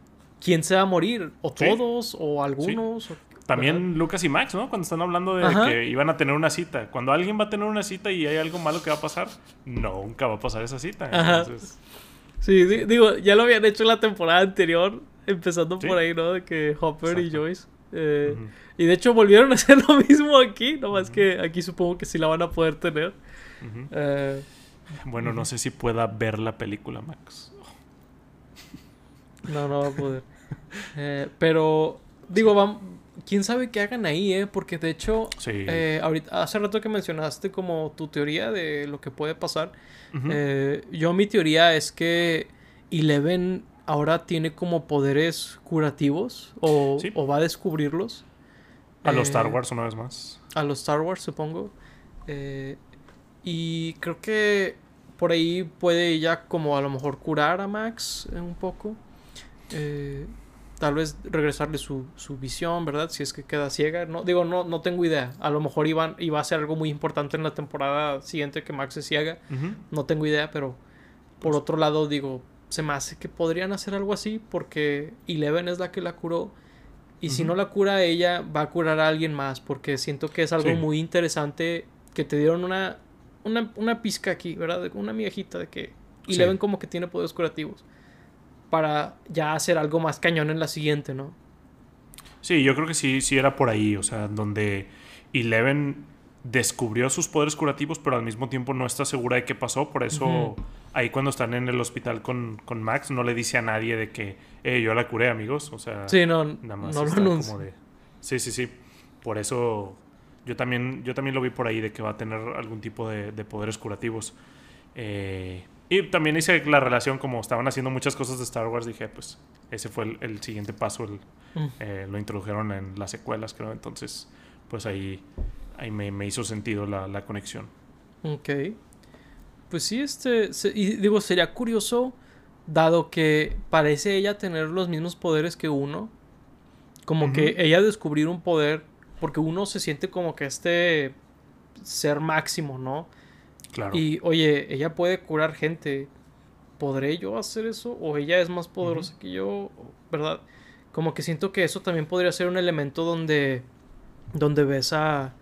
¿quién se va a morir? ¿O
Sí.
todos? ¿O algunos? ¿O-
También Lucas y Max, ¿no? Cuando están hablando de
Ajá.
que iban a tener una cita. Cuando alguien va a tener una cita y hay algo malo que va a pasar, nunca va a pasar esa cita.
Ajá.
Entonces,
Sí, di- digo, ya lo habían hecho en la temporada anterior, empezando por ahí, ¿no? De que Hopper y. Joyce. Eh. Y de hecho volvieron a hacer lo mismo aquí, nomás que aquí supongo que sí la van a poder tener. Eh,
Bueno, no sé si pueda ver la película, Max.
no, no va a poder. Eh, pero, digo, vam- quién sabe qué hagan ahí, ¿eh? Porque de hecho,
Sí.
ahorita, hace rato que mencionaste como tu teoría de lo que puede pasar. Yo mi teoría es que Eleven ahora tiene como poderes curativos o,
Sí.
o va a descubrirlos.
a los
eh,
Star Wars una vez más.
A los Star Wars, supongo. Eh, y creo que por ahí puede ella como a lo mejor curar a Max un poco. Eh, tal vez regresarle su, su visión, ¿verdad? Si es que queda ciega. No, digo, no, no tengo idea. A lo mejor iban, iba a ser algo muy importante en la temporada siguiente que Max se ciega. No tengo idea, pero por otro lado digo, se me hace que podrían hacer algo así porque Eleven es la que la curó y si no la cura ella va a curar a alguien más porque siento que es algo
Sí.
muy interesante que te dieron una una, una pizca aquí, ¿verdad? Una miejita de que
Sí.
Eleven como que tiene poderes curativos para ya hacer algo más cañón en la siguiente, ¿no?
Sí, yo creo que sí, sí era por ahí. O sea, donde Eleven descubrió sus poderes curativos, pero al mismo tiempo no está segura de qué pasó. Por eso. Ahí cuando están en el hospital con, con Max, no le dice a nadie de que, eh, yo la curé, amigos. O sea,
Sí, no,
nada más
no lo
como de. Sí, sí, sí. Por eso yo también, yo también lo vi por ahí de que va a tener algún tipo de, de poderes curativos. Eh, y también hice la relación, como estaban haciendo muchas cosas de Star Wars, dije, pues ese fue el, el siguiente paso. el-
Mm.
eh, lo introdujeron en las secuelas, creo. Entonces, pues ahí, ahí me, me hizo sentido la, la conexión.
Ok. Pues sí, este. se- y digo, sería curioso, dado que parece ella tener los mismos poderes que uno. Como que ella descubrir un poder. Porque uno se siente como que este ser máximo, ¿no?
Claro.
Y oye, ella puede curar gente. ¿Podré yo hacer eso? ¿O ella es más poderosa que yo? ¿Verdad? Como que siento que eso también podría ser un elemento donde. Donde ves a.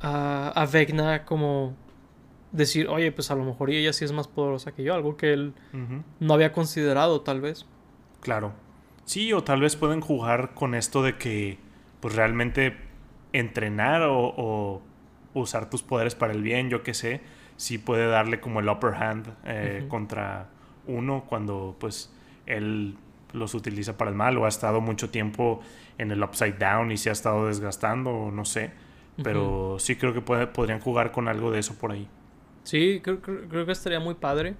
A, a Vecna como. Decir, oye, pues a lo mejor ella sí es más poderosa que yo. Algo que él no había considerado, tal vez.
Claro. Sí, o tal vez pueden jugar con esto de que, pues realmente entrenar o, o usar tus poderes para el bien, yo qué sé, sí puede darle como el upper hand eh, contra uno cuando pues él los utiliza para el mal o ha estado mucho tiempo en el upside down y se ha estado desgastando o no sé. Pero sí creo que podrían jugar con algo de eso por ahí.
Sí, creo, creo, que estaría muy padre.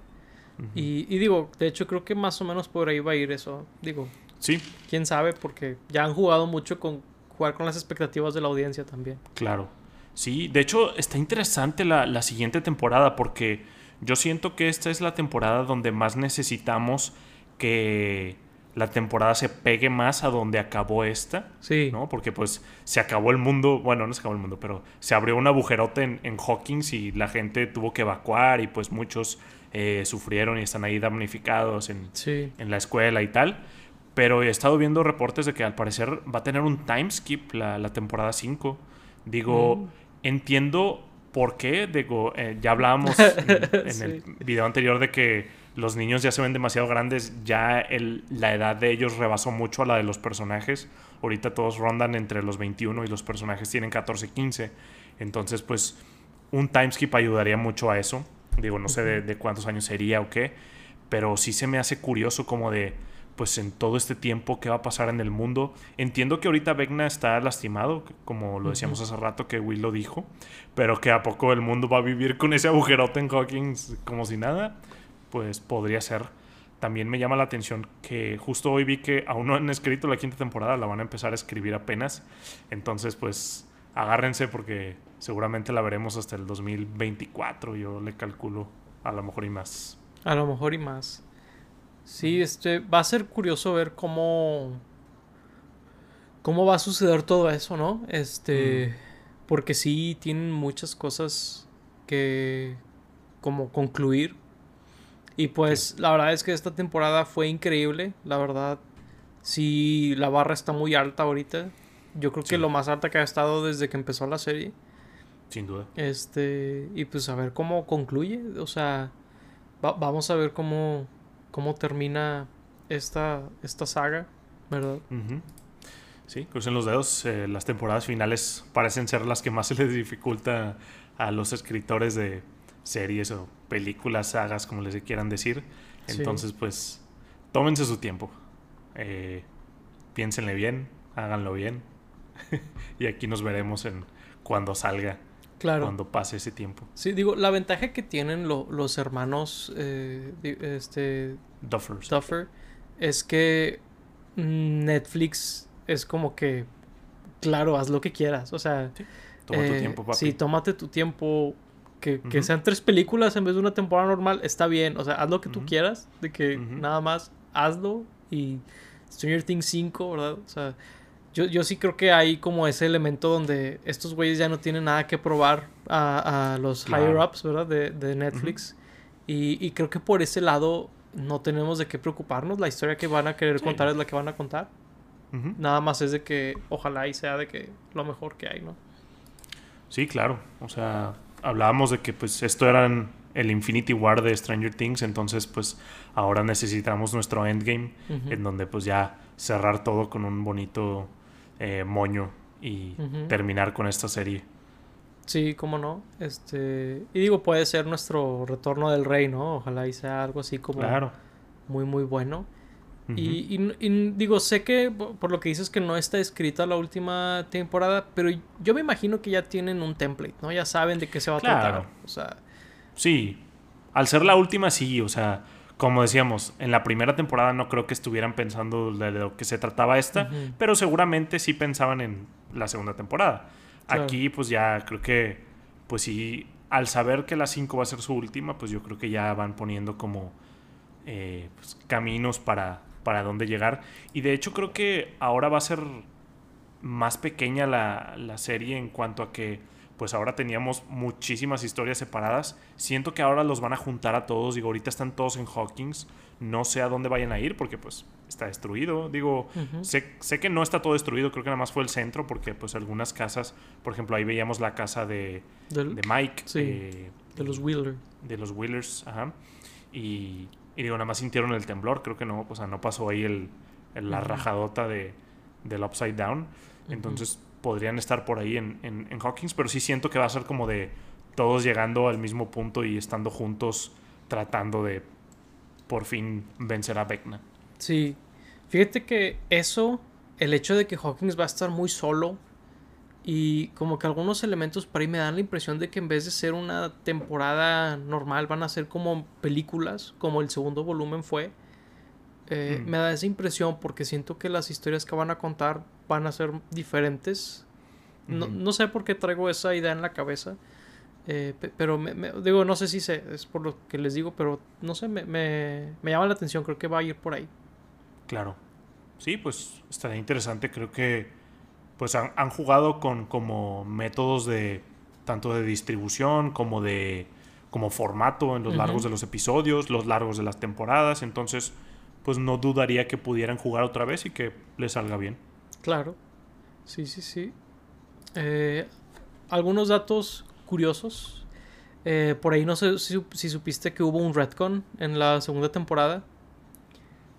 y, y, digo, de hecho creo que más o menos por ahí va a ir eso. Digo,
sí.
Quién sabe, porque ya han jugado mucho con jugar con las expectativas de la audiencia también.
Claro. Sí, de hecho está interesante la, la siguiente temporada porque yo siento que esta es la temporada donde más necesitamos que la temporada se pegue más a donde acabó esta.
Sí.
¿No? Porque pues se acabó el mundo, bueno, no se acabó el mundo, pero se abrió un agujerote en, en Hawkins y la gente tuvo que evacuar y pues muchos eh, sufrieron y están ahí damnificados en, en la escuela y tal. Pero he estado viendo reportes de que al parecer va a tener un time skip la, la temporada 5. Digo, mm. entiendo por qué. Digo, eh, ya hablábamos en, el video anterior de que los niños ya se ven demasiado grandes, ya el, la edad de ellos rebasó mucho a la de los personajes. Ahorita todos rondan entre los 21 y los personajes tienen 14, 15. Entonces, pues, un timeskip ayudaría mucho a eso. Digo, no sé de, cuántos años sería o qué, pero sí se me hace curioso como de, pues en todo este tiempo, qué va a pasar en el mundo. Entiendo que ahorita Vecna está lastimado, como lo decíamos hace rato que Will lo dijo, pero que a poco el mundo va a vivir con ese agujerote en Hawkins como si nada pues podría ser. También me llama la atención que justo hoy vi que aún no han escrito la quinta temporada, la van a empezar a escribir apenas. Entonces, pues agárrense porque seguramente la veremos hasta el 2024, yo le calculo a lo mejor y más.
A lo mejor y más. Sí, este va a ser curioso ver cómo cómo va a suceder todo eso, ¿no? Este, mm. porque sí tienen muchas cosas que como concluir y pues la verdad es que esta temporada fue increíble. La verdad, sí, la barra está muy alta ahorita. Yo creo que lo más alta que ha estado desde que empezó la serie.
Sin duda.
Este, y pues a ver cómo concluye. O sea, vamos a ver cómo, cómo termina esta, esta saga, ¿verdad?
Sí, crucen los dedos. Eh, las temporadas finales parecen ser las que más se les dificulta a los escritores de series o películas, sagas, como les quieran decir. Entonces, pues, tómense su tiempo. Eh, piénsenle bien, háganlo bien. y aquí nos veremos en cuando salga.
Claro.
Cuando pase ese tiempo.
Sí, digo, la ventaja que tienen los hermanos eh, este,
Duffer
es que Netflix es como que, claro, haz lo que quieras. O sea, sí. Toma tu eh, tiempo, papi. Sí, tómate tu tiempo que, sean tres películas en vez de una temporada normal, está bien. O sea, haz lo que tú quieras, de que nada más hazlo. Y Stranger Things 5, ¿verdad? O sea, yo, yo sí creo que hay como ese elemento donde estos güeyes ya no tienen nada que probar a, los higher-ups, ¿verdad? De, Netflix. y, creo que por ese lado no tenemos de qué preocuparnos. La historia que van a querer contar es la que van a contar. Nada más es de que ojalá y sea de que lo mejor que hay, ¿no?
Sí, claro. O sea, hablábamos de que pues esto era el Infinity War de Stranger Things, entonces pues ahora necesitamos nuestro endgame en donde pues ya cerrar todo con un bonito eh, moño y terminar con esta serie.
Sí, cómo no. Este, y digo, puede ser nuestro retorno del rey, ¿no? Ojalá y sea algo así como muy muy bueno y, digo, sé que por lo que dices que no está escrita la última temporada, pero yo me imagino que ya tienen un template, ¿no? Ya saben de qué se va a tratar. O sea.
Sí. Al ser la última, sí. O sea, como decíamos, en la primera temporada no creo que estuvieran pensando de lo que se trataba esta, pero seguramente sí pensaban en la segunda temporada. Aquí, pues ya creo que, pues sí, al saber que la 5 va a ser su última, pues yo creo que ya van poniendo como eh, pues, caminos para para dónde llegar. Y de hecho creo que ahora va a ser más pequeña la, serie en cuanto a que pues ahora teníamos muchísimas historias separadas. Siento que ahora los van a juntar a todos. Digo, ahorita están todos en Hawkins. No sé a dónde vayan a ir porque pues está destruido. Digo, sé, que no está todo destruido. Creo que nada más fue el centro porque pues algunas casas, por ejemplo, ahí veíamos la casa de, de Mike.
Eh, de los Wheelers.
De los Wheelers, ajá. Y y digo, nada más sintieron el temblor, creo que no, o sea, no pasó ahí el, la rajadota de, del Upside Down. Entonces podrían estar por ahí en, en, Hawkins, pero sí siento que va a ser como de todos llegando al mismo punto y estando juntos tratando de por fin vencer a Vecna.
Sí, fíjate que eso, el hecho de que Hawkins va a estar muy solo Y como que algunos elementos para ahí me dan la impresión de que en vez de ser una temporada normal van a ser como películas, como el segundo volumen fue. Eh,
Mm.
Me da esa impresión porque siento que las historias que van a contar van a ser diferentes. No,
Ujú.
no sé por qué traigo esa idea en la cabeza. eh, pe- pero me- me- digo, no sé si sé, es por lo que les digo, pero no sé, me, me, me llama la atención, creo que va a ir por ahí.
Claro. Sí, pues estaría interesante. Creo que pues han, han jugado con como métodos de tanto de distribución como de como formato en los largos de los episodios, los largos de las temporadas. Entonces, pues no dudaría que pudieran jugar otra vez y que les salga bien.
Claro. Sí, sí, sí. Eh, algunos datos curiosos. Eh, por ahí no sé si, si supiste que hubo un retcon en la segunda temporada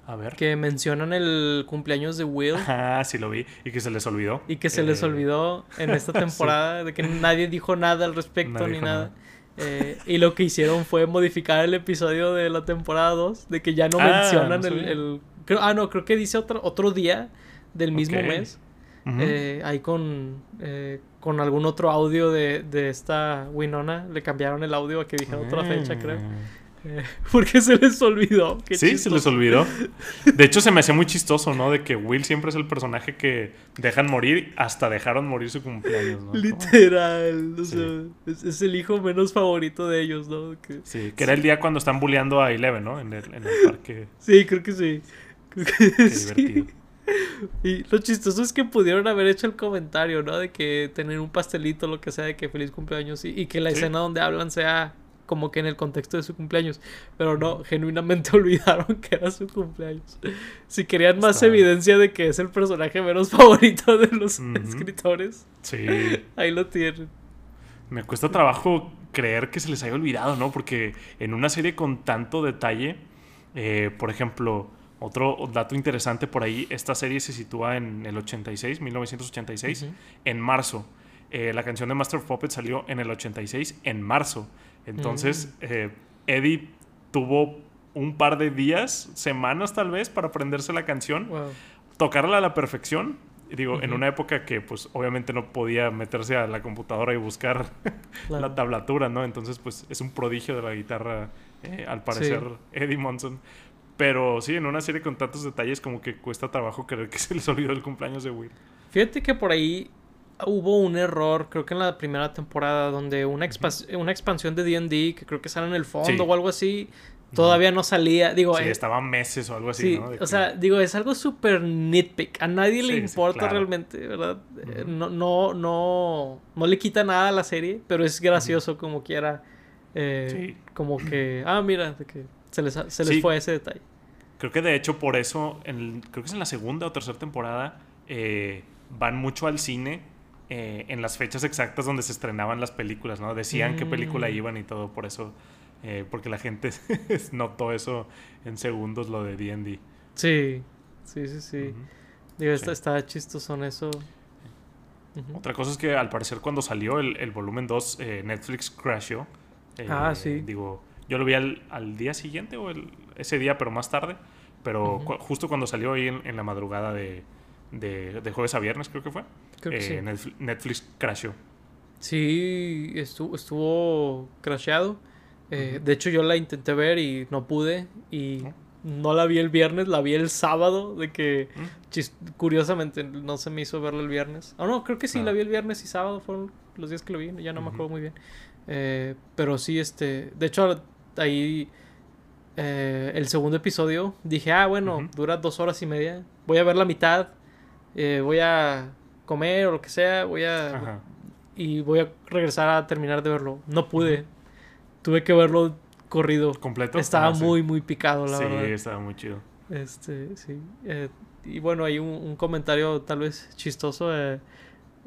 A ver.
que mencionan el cumpleaños de Will
Ah, sí lo vi. Y que se les olvidó.
y que se les
Eh,
olvidó en esta temporada de que nadie dijo nada al respecto
Nadie
ni nada.
nada.
Eh, y lo que hicieron fue modificar el episodio de la temporada 2 de que ya no
Ah,
mencionan
no
el, el- creo- ah no creo que dice otro otro día del mismo mes eh, ahí con, eh, con algún otro audio de, de esta Winona. Le cambiaron el audio a que dijera otra fecha, creo. Porque se les olvidó. Qué.
Sí, se les olvidó. De hecho, se me hacía muy chistoso, ¿no? De que Will siempre es el personaje que dejan morir, hasta dejaron morir su cumpleaños, ¿no?
Literal. O
Sí.
sea, es, es el hijo menos favorito de ellos, ¿no? Que-
Sí, que era el día cuando están bulleando a Eleven, ¿no? En el, en el parque.
sí, creo que sí. Creo que
Qué
sí.
divertido.
Y lo chistoso es que pudieron haber hecho el comentario, ¿no? De que tener un pastelito, lo que sea, de que feliz cumpleaños y, y que la escena donde hablan sea como que en el contexto de su cumpleaños. Pero no, genuinamente olvidaron que era su cumpleaños. Si querían más
Está-
evidencia de que es el personaje menos favorito de los escritores,
Sí.
ahí lo tienen.
Me cuesta trabajo creer que se les haya olvidado, ¿no? Porque en una serie con tanto detalle, eh, por ejemplo, otro dato interesante por ahí, esta serie se sitúa en el 86, 1986,
Ujú.
en marzo. Eh, la canción de Master of Puppets salió en el 86, en marzo. Entonces, eh, Eddie tuvo un par de días, semanas tal vez, para aprenderse la canción
Wow.
tocarla a la perfección. Digo, en una época que pues obviamente no podía meterse a la computadora y buscar
Claro.
la tablatura, ¿no? Entonces pues es un prodigio de la guitarra, eh, al parecer, Eddie Monson. Pero sí, en una serie con tantos detalles como que cuesta trabajo creer que se les olvidó el cumpleaños de Will.
Fíjate que por ahí hubo un error, creo que en la primera temporada, donde una, expas- una expansión de D&D, que creo que sale en el fondo
Sí.
o algo así, todavía no salía. Digo,
Sí,
eh,
estaba meses o algo así,
sí,
¿no? De
o
que-
sea, digo, es algo súper nitpick. A nadie le
Sí,
importa
claro.
realmente, ¿verdad? Eh. No, no, no, no le quita nada a la serie, pero es gracioso como quiera. eh,
Sí.
Como que, ah, mira, de que se les, se les fue ese detalle.
Creo que de hecho por eso, en- creo que es en la segunda o tercera temporada, eh, van mucho al cine eh, en las fechas exactas donde se estrenaban las películas, ¿no? Decían qué película
Mm.
iban y todo, por eso, eh, porque la gente notó eso en segundos, lo de D&D.
Sí, sí, sí, sí. Digo,
Sí.
está chistoso en eso.
Otra cosa es que al parecer cuando salió el, el volumen 2, eh, Netflix crashó. Eh,
Ah, sí.
Digo, yo lo vi al, al día siguiente o el- ese día, pero más tarde. Pero cu- justo cuando salió ahí en, en la madrugada de, de, de jueves a viernes, creo que fue.
Creo que
eh,
sí.
Netflix, Netflix crashó.
Sí, estuvo, estuvo crasheado. Eh. De hecho, yo la intenté ver y no pude. Y
¿No?
no la vi el viernes, la vi el sábado. De que,
Mm.
curiosamente, no se me hizo verla el viernes. Ah, no, creo que sí,
Ah.
la vi el viernes y sábado fueron los días que lo vi. Ya no me acuerdo muy bien. Eh, pero sí, este. De hecho, ahí. el segundo episodio dije, ah, bueno, dura dos horas y media. Voy a ver la mitad. voy a comer o lo que sea. Voy a
Ajá.
y voy a regresar a terminar de verlo. No pude. Tuve que verlo corrido.
¿Completo?
Estaba
Ah, sí.
muy, muy picado, la
sí,
verdad.
estaba muy chido.
Este, sí. Eh, y bueno, hay un, un comentario tal vez chistoso. eh,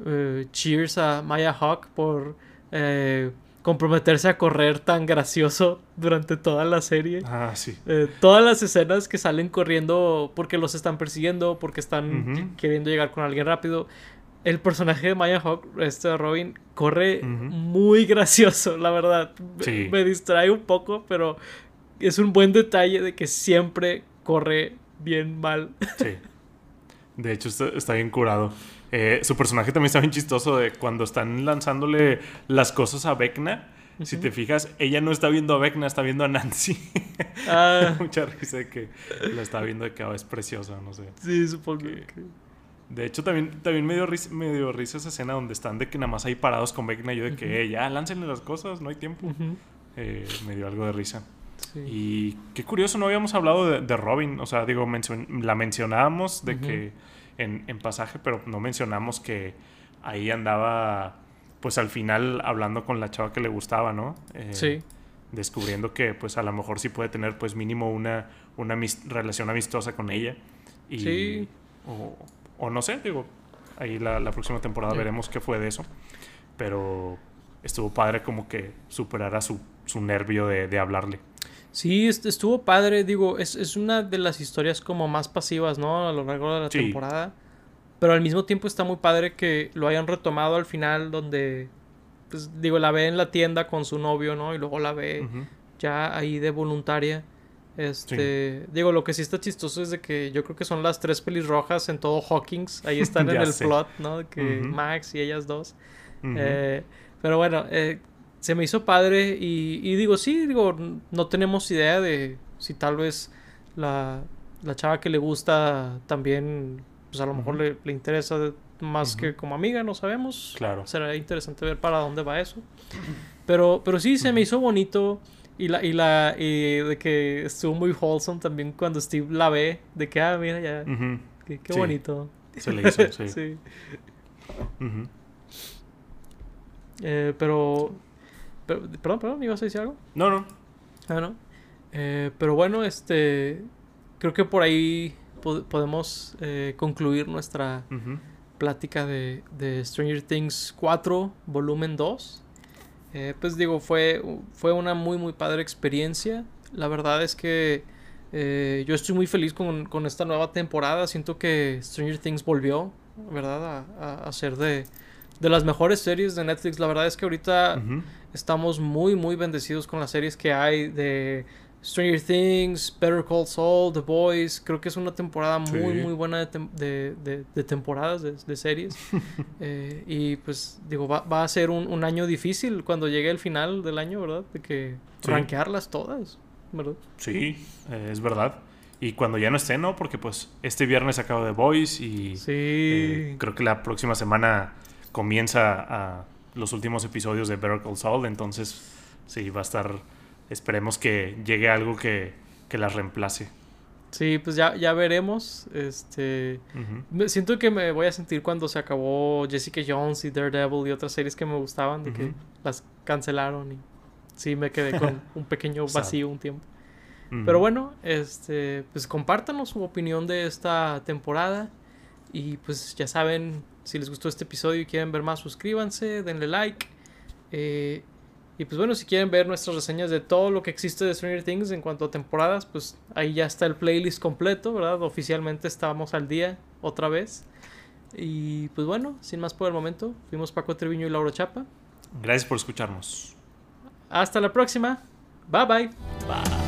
eh, cheers a Maya Hawk por eh, comprometerse a correr tan gracioso durante toda la serie.
Ah, sí.
Eh, todas las escenas que salen corriendo porque los están persiguiendo, porque están queriendo llegar con alguien rápido. El personaje de Maya Hawk, este Robin, corre muy gracioso, la verdad. Me-
Sí.
Me distrae un poco, pero es un buen detalle de que siempre corre bien mal.
Sí. De hecho, está, bien curado. Eh, su personaje también está bien chistoso de cuando están lanzándole las cosas a Vecna. Si te fijas, ella no está viendo a Vecna, está viendo a Nancy. Ah. Mucha risa de que la está viendo de que oh, es preciosa, no sé.
Sí, supongo que...
De hecho, también, también me, dio risa, risa esa escena donde están de que nada más hay parados con Vecna y yo de que, ya, láncenle las cosas, no hay tiempo. Eh, me dio algo de risa. Y qué curioso, no habíamos hablado de, Robin. O sea, digo, la mencionábamos de que en, en, pasaje, pero no mencionamos que ahí andaba, pues al final hablando con la chava que le gustaba, ¿no?
Eh, sí.
Descubriendo que, pues a lo mejor sí puede tener, pues mínimo una, una relación amistosa con ella. Y,
sí.
O, o no sé, digo, ahí la, la próxima temporada veremos qué fue de eso. Pero estuvo padre como que superara su, su nervio de, de hablarle.
Sí, estuvo padre, digo, es, es, una de las historias como más pasivas, ¿no? A lo largo de la temporada. Pero al mismo tiempo está muy padre que lo hayan retomado al final donde, pues digo, la ve en la tienda con su novio, ¿no? Y luego la ve ya ahí de voluntaria. Este, digo, lo que sí está chistoso es de que yo creo que son las tres pelis rojas en todo Hawkins. Ahí están en el plot, ¿no? Que Max y ellas dos. eh, pero bueno, eh, se me hizo padre y, digo, sí, digo, no tenemos idea de si tal vez la, la chava que le gusta también, pues a lo mejor le, le, interesa más que como amiga, no sabemos.
Claro.
Será interesante ver para dónde va eso. Pero, pero sí, se me hizo bonito. Y la, y la, y de que estuvo muy wholesome también cuando Steve la ve, de que, ah, mira, ya, qué, bonito.
Se le hizo, sí.
sí. eh, pero perdón, perdón, ¿ibas a decir algo?
No, no.
Ah, no. Eh, pero bueno, este. Creo que por ahí podemos eh, concluir nuestra plática de, de, Stranger Things 4, volumen 2. Eh, pues digo, fue, fue una muy, muy padre experiencia. La verdad es que yo estoy muy feliz con, con, esta nueva temporada. Siento que Stranger Things volvió, ¿verdad? A, a, ser de, de las mejores series de Netflix. La verdad es que ahorita estamos muy, muy bendecidos con las series que hay de Stranger Things, Better Call Saul, The Boys. Creo que es una temporada muy, muy buena de, de, temporadas, de, series. Eh, y pues, digo, va, va a ser un, año difícil cuando llegue el final del año, ¿verdad? De que rankearlas todas, ¿verdad?
Sí, eh, es verdad. Y cuando ya no esté, ¿no? Porque pues este viernes acabo The Boys y
sí.
Eh, creo que la próxima semana comienza a los últimos episodios de Better Call Saul, entonces sí, va a estar, esperemos que llegue algo que, que las reemplace.
Sí, pues ya, ya veremos. Este, me, siento que me voy a sentir cuando se acabó Jessica Jones y Daredevil y otras series que me gustaban, de que las cancelaron y sí me quedé con un pequeño vacío un tiempo. Pero bueno, este, pues compártanos su opinión de esta temporada y pues ya saben, si les gustó este episodio y quieren ver más, suscríbanse, denle like. Eh, y pues bueno, si quieren ver nuestras reseñas de todo lo que existe de Stranger Things en cuanto a temporadas, pues ahí ya está el playlist completo, ¿verdad? Oficialmente estábamos al día otra vez. Y pues bueno, sin más por el momento, fuimos Paco Treviño y Laura Chapa.
Gracias por escucharnos.
Hasta la próxima. Bye bye.
Bye.